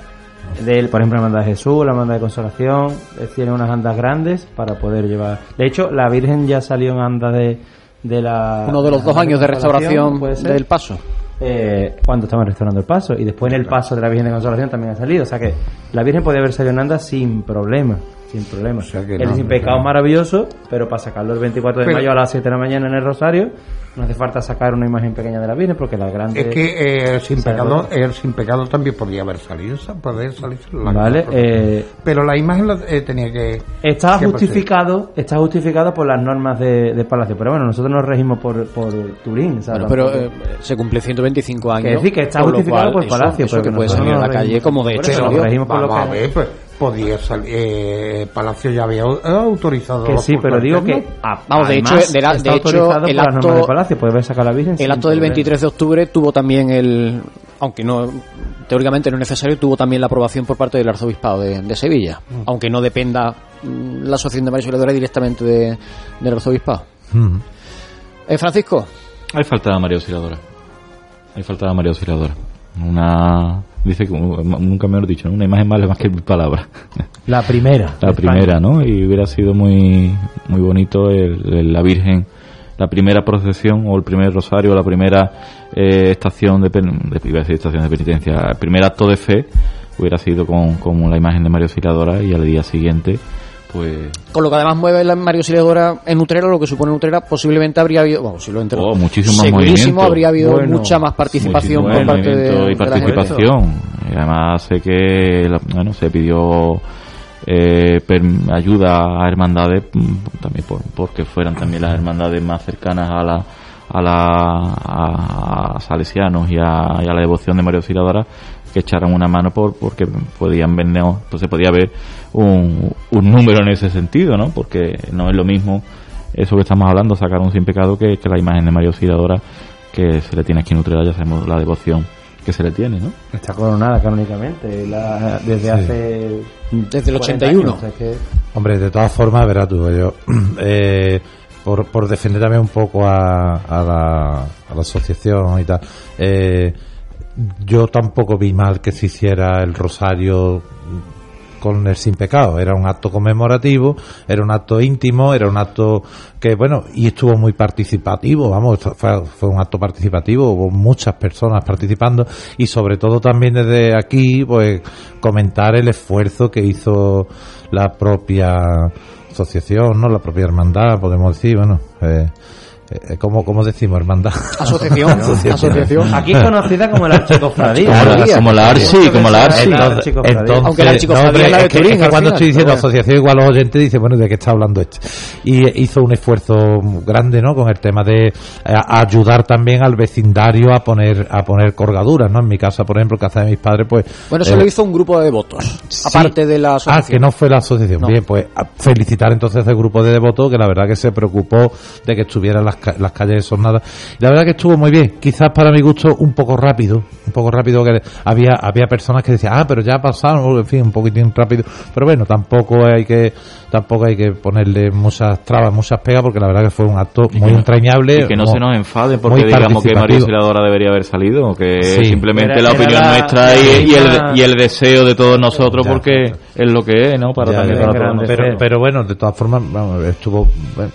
Speaker 12: del, por ejemplo, la Hermandad de Jesús, la Hermandad de Consolación, eh, tiene unas andas grandes para poder llevar. De hecho, la Virgen ya salió en andas de, de la.
Speaker 2: Uno de los dos años de restauración
Speaker 12: ¿puede ser?
Speaker 2: del paso.
Speaker 12: Eh, cuando estaban restaurando el paso y después en el paso de la Virgen de Consolación también ha salido. O sea que la Virgen podía haber salido en andas sin problema. Sin problema.
Speaker 9: sea que
Speaker 12: el
Speaker 9: no,
Speaker 12: sin pecado
Speaker 9: no.
Speaker 12: maravilloso, pero para sacarlo el 24 de
Speaker 9: Pero-
Speaker 12: mayo a las 7 de la mañana en el Rosario, No hace falta sacar una imagen pequeña de la Virgen porque la grande.
Speaker 9: Es que eh, el sin pecado, el sin pecado también podía haber salido, sa- poder salir la
Speaker 12: Vale, eh,
Speaker 9: pero la imagen la, eh, tenía que
Speaker 12: Está
Speaker 9: que
Speaker 12: justificado, está justificado por las normas de, de Palacio, pero bueno, nosotros nos regimos por, por Turín, ¿sabes?
Speaker 2: Bueno, pero eh, se cumple 125 años.
Speaker 12: Que decir que está justificado
Speaker 2: cual
Speaker 12: por
Speaker 2: eso-
Speaker 12: Palacio,
Speaker 2: eso
Speaker 12: pero
Speaker 2: que
Speaker 12: que
Speaker 2: puede salir a
Speaker 12: no
Speaker 2: la calle como de hecho
Speaker 12: eso,
Speaker 2: salió.
Speaker 12: nos regimos por lo
Speaker 9: a
Speaker 12: que-
Speaker 9: ver, pues podía salir. Eh, Palacio ya había autorizado.
Speaker 12: Que sí, pero digo que
Speaker 9: externos.
Speaker 12: a-
Speaker 2: Vamos, de hecho, de la-
Speaker 12: está
Speaker 2: de hecho,
Speaker 12: autorizado
Speaker 2: el acto-
Speaker 12: de Palacio, sacar la Virgen.
Speaker 2: El acto del
Speaker 12: problema.
Speaker 2: 23 de octubre tuvo también el, aunque no teóricamente no es necesario, tuvo también la aprobación por parte del arzobispado de, de Sevilla,
Speaker 12: Mm.
Speaker 2: aunque no dependa mm, la asociación de María Auxiliadora directamente de- del arzobispado.
Speaker 10: Mm.
Speaker 2: Eh, Francisco,
Speaker 11: Ahí faltaba María Auxiliadora. Ahí faltaba María Auxiliadora. Una. Dice que nunca me lo dicho, ¿no? una imagen vale más que palabras.
Speaker 12: La primera.
Speaker 11: La primera,
Speaker 12: España.
Speaker 11: ¿no? Y hubiera sido muy, muy bonito el, el- la Virgen, la primera procesión o el primer rosario, la primera eh, estación de, de, iba a decir estación de penitencia, el primer acto de fe hubiera sido con, con la imagen de María Auxiliadora y al día siguiente, pues,
Speaker 2: con lo que además mueve la María Auxiliadora en Utrera, lo que supone Utrera, posiblemente habría habido, bueno,
Speaker 11: oh, muchísimo más
Speaker 2: segurísimo
Speaker 11: movimiento.
Speaker 2: habría habido
Speaker 12: Bueno,
Speaker 2: mucha más participación por parte de,
Speaker 11: y
Speaker 2: de la gente.
Speaker 11: participación. Y además sé que bueno, se pidió eh, per- ayuda a hermandades mm, también por, porque fueran también las hermandades más cercanas a la a la a, a salesianos y a, y a la devoción de María Auxiliadora que echaran una mano por porque podían ver no, pues se podía ver un, un número en ese sentido no porque no es lo mismo eso que estamos hablando sacar un sin pecado que, que la imagen de María Auxiliadora que se le tiene aquí en Utrera ya sabemos la devoción que se le tiene no
Speaker 12: Está coronada canónicamente la- desde hace.
Speaker 2: Desde el
Speaker 12: 40
Speaker 2: 81.
Speaker 12: años, o sea que-
Speaker 10: Hombre, de todas formas, verás tú, yo, (clears throat) eh, por, por defender también un poco a, a, la, a la asociación y tal, eh, yo tampoco vi mal que se hiciera el rosario con el sin pecado. Era un acto conmemorativo, era un acto íntimo, era un acto que, bueno, y estuvo muy participativo, vamos, fue, un acto participativo, hubo muchas personas participando y sobre todo también desde aquí, pues, comentar el esfuerzo que hizo la propia asociación, ¿no? La propia hermandad, podemos decir, bueno, eh, ¿cómo, cómo decimos? Hermandad. (laughs)
Speaker 2: Asociación, asociación.
Speaker 12: Aquí conocida como la archicofradía.
Speaker 11: Como la- como la Archi, como la Archi.
Speaker 10: Entonces, entonces,
Speaker 2: Aunque la archicofradía
Speaker 10: no,
Speaker 2: es la de
Speaker 10: es que-
Speaker 2: Turín,
Speaker 10: es que cuando
Speaker 2: final,
Speaker 10: estoy diciendo asociación, igual los oyentes dicen, bueno, ¿de qué está hablando este? Y hizo un esfuerzo grande, ¿no? Con el tema de eh, ayudar también al vecindario a poner a poner colgaduras, ¿no? En mi casa, por ejemplo, en casa de mis padres, pues...
Speaker 2: Bueno, eso
Speaker 10: eh,
Speaker 2: lo hizo un grupo de devotos,
Speaker 10: Sí.
Speaker 2: aparte de la
Speaker 10: Ah,
Speaker 2: asociación.
Speaker 10: que no fue la asociación.
Speaker 2: No.
Speaker 10: Bien, pues felicitar entonces al grupo de devotos que la verdad que se preocupó de que estuvieran las, las calles desornadas. Y la verdad que estuvo muy bien. Quizás para mi gusto un poco rápido, un poco rápido que había había personas que decían, ah, pero ya pasaron, en fin, un poquitín rápido. Pero bueno, tampoco hay que tampoco hay que ponerle muchas trabas, muchas pegas, porque la verdad que fue un acto muy
Speaker 11: no-
Speaker 10: entrañable.
Speaker 11: y que no se nos enfade porque digamos que María. Auxiliadora debería haber salido, o que
Speaker 10: Sí.
Speaker 11: simplemente
Speaker 12: Era-
Speaker 11: la
Speaker 12: era
Speaker 11: opinión
Speaker 12: la-
Speaker 11: nuestra
Speaker 12: la
Speaker 11: y, el, y el deseo de todos nosotros,
Speaker 10: Ya.
Speaker 11: porque es lo que es, ¿no? Para
Speaker 10: Ya,
Speaker 11: también para todos
Speaker 10: pero, pero bueno, de todas formas, vamos, estuvo,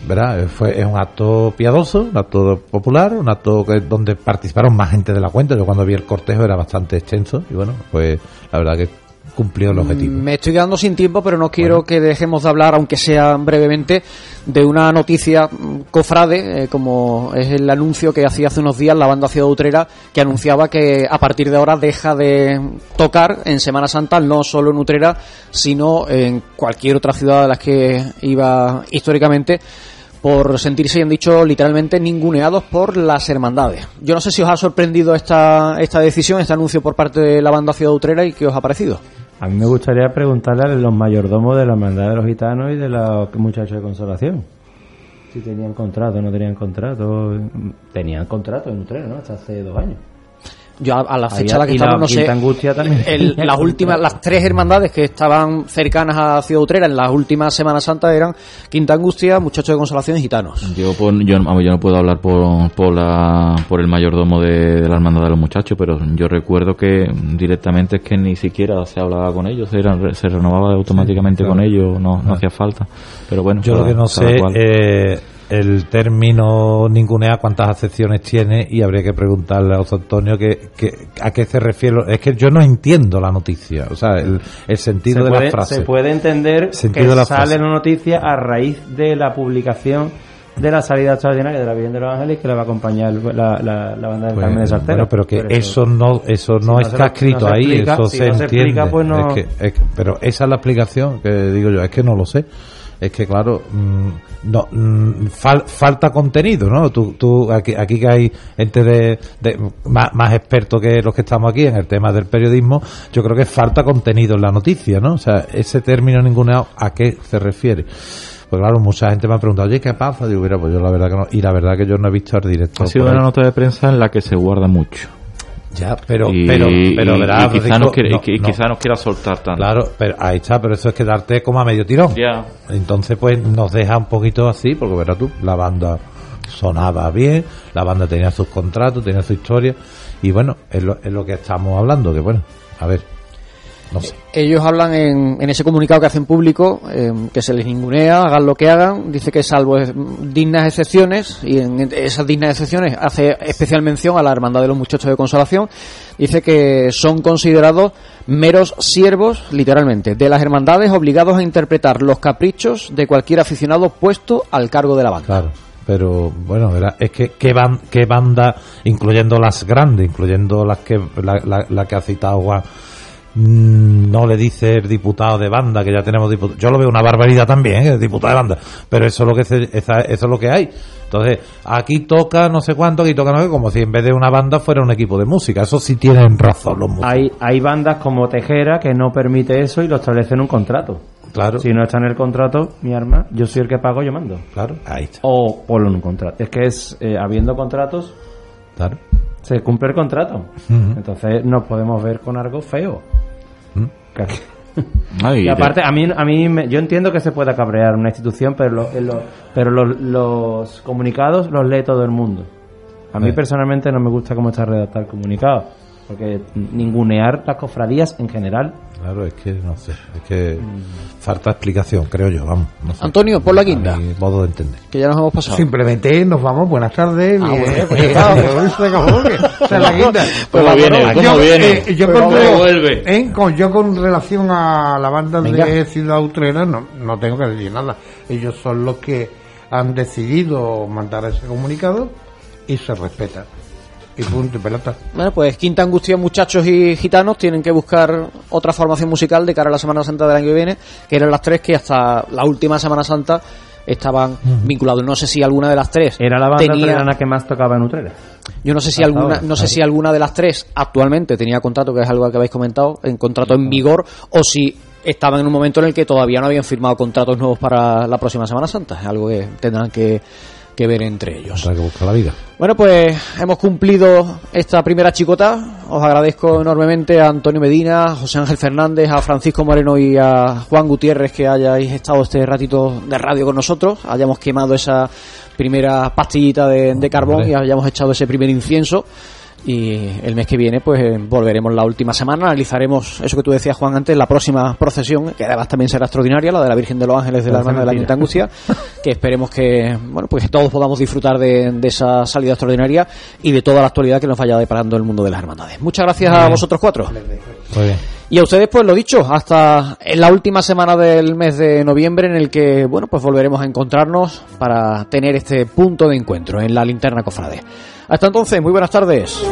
Speaker 10: verá, fue, es un acto piadoso, un acto popular, un acto que, donde participaron más gente de la cuenta. Yo cuando vi el cortejo era bastante extenso y bueno, pues la verdad que cumplió el objetivo.
Speaker 2: Me estoy quedando sin tiempo, pero no quiero que dejemos de hablar, aunque sea brevemente, de una noticia mm, cofrade, eh, como es el anuncio que hacía hace unos días la banda Ciudad Utrera, que anunciaba que a partir de ahora deja de tocar en Semana Santa, no solo en Utrera, sino en cualquier otra ciudad de las que iba históricamente por sentirse, y han dicho literalmente, ninguneados por las hermandades. Yo no sé si os ha sorprendido esta, esta decisión, este anuncio por parte de la banda Ciudad Utrera y qué os ha parecido.
Speaker 12: A mí me gustaría preguntarle a los mayordomos de la hermandad de los gitanos y de los muchachos de consolación. Si tenían contrato no tenían contrato. Tenían contrato en Utrera, ¿no? Hasta hace dos años.
Speaker 2: Yo a, a la fecha a la que
Speaker 12: y la
Speaker 2: estamos, no sé.
Speaker 12: Quinta Angustia también
Speaker 2: el- las (laughs) últimas, las tres hermandades que estaban cercanas a Ciudad Utrera en las últimas Semanas Santas eran Quinta Angustia, Muchachos de Consolación y Gitanos.
Speaker 11: Yo, por- yo, vamos, yo no puedo hablar por, por, la, por el mayordomo de, de la hermandad de los muchachos, pero yo recuerdo que directamente es que ni siquiera se hablaba con ellos, se, era- se renovaba automáticamente
Speaker 10: claro.
Speaker 11: con ellos, no, no hacía falta. Pero bueno,
Speaker 10: Yo lo que no sé eh, el término ningunea cuántas acepciones tiene y habría que preguntarle a José Antonio que, que- a qué se refiere. Es que yo no entiendo la noticia, o sea, el, el sentido
Speaker 12: se,
Speaker 10: de
Speaker 12: puede,
Speaker 10: la frase.
Speaker 12: se puede entender
Speaker 10: Sentido
Speaker 12: que
Speaker 10: de la
Speaker 12: sale
Speaker 10: frase.
Speaker 12: la noticia a raíz de la publicación de la salida extraordinaria de la Virgen de los Ángeles que le va a acompañar la, la, la banda del
Speaker 10: Pues,
Speaker 12: Carmen de
Speaker 10: bueno, pero que eso, no eso no
Speaker 12: si
Speaker 10: está escrito
Speaker 12: no
Speaker 10: ahí, eso
Speaker 12: si
Speaker 10: se
Speaker 12: no se
Speaker 10: entiende.
Speaker 12: explica, pues no-
Speaker 10: Es que- es que- pero esa es la explicación que digo yo, es que no lo sé. Es que claro, mm, no mm, fal- falta contenido, ¿no? Tú, tú aquí, aquí que hay gente de, de- más, más expertos que los que estamos aquí en el tema del periodismo, yo creo que falta contenido en la noticia, ¿no? O sea, ese término ninguneado, ¿a qué se refiere? Pues claro, mucha gente me ha preguntado, oye, ¿qué pasa? Digo, mira, pues yo la verdad que no, y la verdad que yo no he visto el directo.
Speaker 11: Ha sido una nota de prensa en la que se guarda mucho.
Speaker 10: Ya, pero,
Speaker 11: Y-
Speaker 10: pero, pero verás,
Speaker 11: y quizá
Speaker 10: Francisco,
Speaker 11: no y
Speaker 10: no,
Speaker 11: quizá no quiera soltar tanto.
Speaker 10: Claro, pero ahí está, pero eso es quedarte como a medio tirón.
Speaker 11: Ya.
Speaker 10: Entonces, pues nos deja un poquito así, porque verás tú, la banda sonaba bien, la banda tenía sus contratos, tenía su historia, y bueno, es lo, es lo que estamos hablando, que bueno, a ver, no sé.
Speaker 2: Ellos hablan en, en ese comunicado que hacen público, eh, que se les ningunea, hagan lo que hagan, dice que salvo dignas excepciones, y en esas dignas excepciones hace especial mención a la Hermandad de los Muchachos de Consolación, dice que son considerados meros siervos, literalmente, de las hermandades obligados a interpretar los caprichos de cualquier aficionado puesto al cargo de la banda.
Speaker 10: Claro, pero bueno, es que qué, ban- qué banda, incluyendo las grandes, incluyendo las que la, la- la que ha citado Juan, no le dice el diputado de banda que ya tenemos diputado. Yo lo veo una barbaridad también, ¿eh? el diputado de banda, pero eso es lo que se- esa- eso es lo que hay. Entonces, aquí toca no sé cuánto, aquí toca no sé, como si en vez de una banda fuera un equipo de música. Eso sí tienen razón los músicos.
Speaker 12: Hay, hay bandas como Tejera que no permite eso y lo establece en un contrato.
Speaker 10: Claro.
Speaker 12: Si no está en el contrato, mi arma, yo soy el que pago, yo mando.
Speaker 10: Claro, ahí está.
Speaker 12: O ponlo en un contrato. Es que es, eh, habiendo contratos,
Speaker 10: Claro.
Speaker 12: se cumple el contrato. Entonces nos podemos ver con algo feo. Y aparte, a mí, a mí me- yo entiendo que se pueda cabrear una institución, pero, lo- lo- pero los, los comunicados los lee todo el mundo. A mí personalmente no me gusta cómo está redactado el comunicado, porque ningunear las cofradías en general.
Speaker 10: Claro, es que no sé, es que falta explicación, creo yo, vamos. no sé.
Speaker 2: Antonio, por la guinda.
Speaker 10: Modo de entender.
Speaker 2: Que ya nos hemos pasado.
Speaker 9: Simplemente nos vamos, buenas tardes.
Speaker 2: Ah,
Speaker 9: bien,
Speaker 2: bueno, pues
Speaker 9: eh, eh, sea, la guinda.
Speaker 11: ¿Cómo
Speaker 9: Pues
Speaker 11: viene?
Speaker 9: vámonos.
Speaker 11: ¿Cómo
Speaker 9: yo,
Speaker 11: viene?
Speaker 9: eh, yo
Speaker 11: Pues
Speaker 9: con,
Speaker 11: vuelve.
Speaker 9: eh, con- yo con relación a la banda
Speaker 2: Venga.
Speaker 9: de Ciudad Utrera no, no tengo que decir nada. Ellos son los que han decidido mandar ese comunicado y se respeta. Y punto y pelota.
Speaker 2: Bueno, pues Quinta Angustia, muchachos y gitanos tienen que buscar otra formación musical de cara a la Semana Santa del año que viene, que eran las tres que hasta la última Semana Santa estaban vinculados. No sé si alguna de las tres
Speaker 12: Era la banda
Speaker 2: tenía,
Speaker 12: que más tocaba en Utrera.
Speaker 2: yo no sé si
Speaker 12: hasta
Speaker 2: alguna,
Speaker 12: ahora,
Speaker 2: no sé si alguna de las tres actualmente tenía contrato, que es algo que habéis comentado, en contrato en vigor, o si estaban en un momento en el que todavía no habían firmado contratos nuevos para la próxima Semana Santa. Es algo que tendrán que, que ver entre ellos.
Speaker 10: Habrá que buscar la vida.
Speaker 2: Bueno, pues hemos cumplido esta primera chicota. Os agradezco enormemente a Antonio Medina, a José Ángel Fernández, a Francisco Moreno y a Juan Gutiérrez que hayáis estado este ratito de radio con nosotros, hayamos quemado esa primera pastillita de, de carbón y hayamos echado ese primer incienso. Y el mes que viene, pues eh, volveremos la última semana, analizaremos eso que tú decías, Juan, antes, la próxima procesión, que además también será extraordinaria, la de la Virgen de los Ángeles de la Hermana de la. Quinta Angustia, que esperemos que, bueno, pues que todos podamos disfrutar de, de esa salida extraordinaria y de toda la actualidad que nos vaya deparando el mundo de las hermandades. Muchas gracias a vosotros cuatro.
Speaker 10: Muy bien.
Speaker 2: Y a ustedes, pues lo dicho, hasta en la última semana del mes de noviembre en el que, bueno, pues volveremos a encontrarnos para tener este punto de encuentro en la linterna cofrade. Hasta entonces, muy buenas tardes.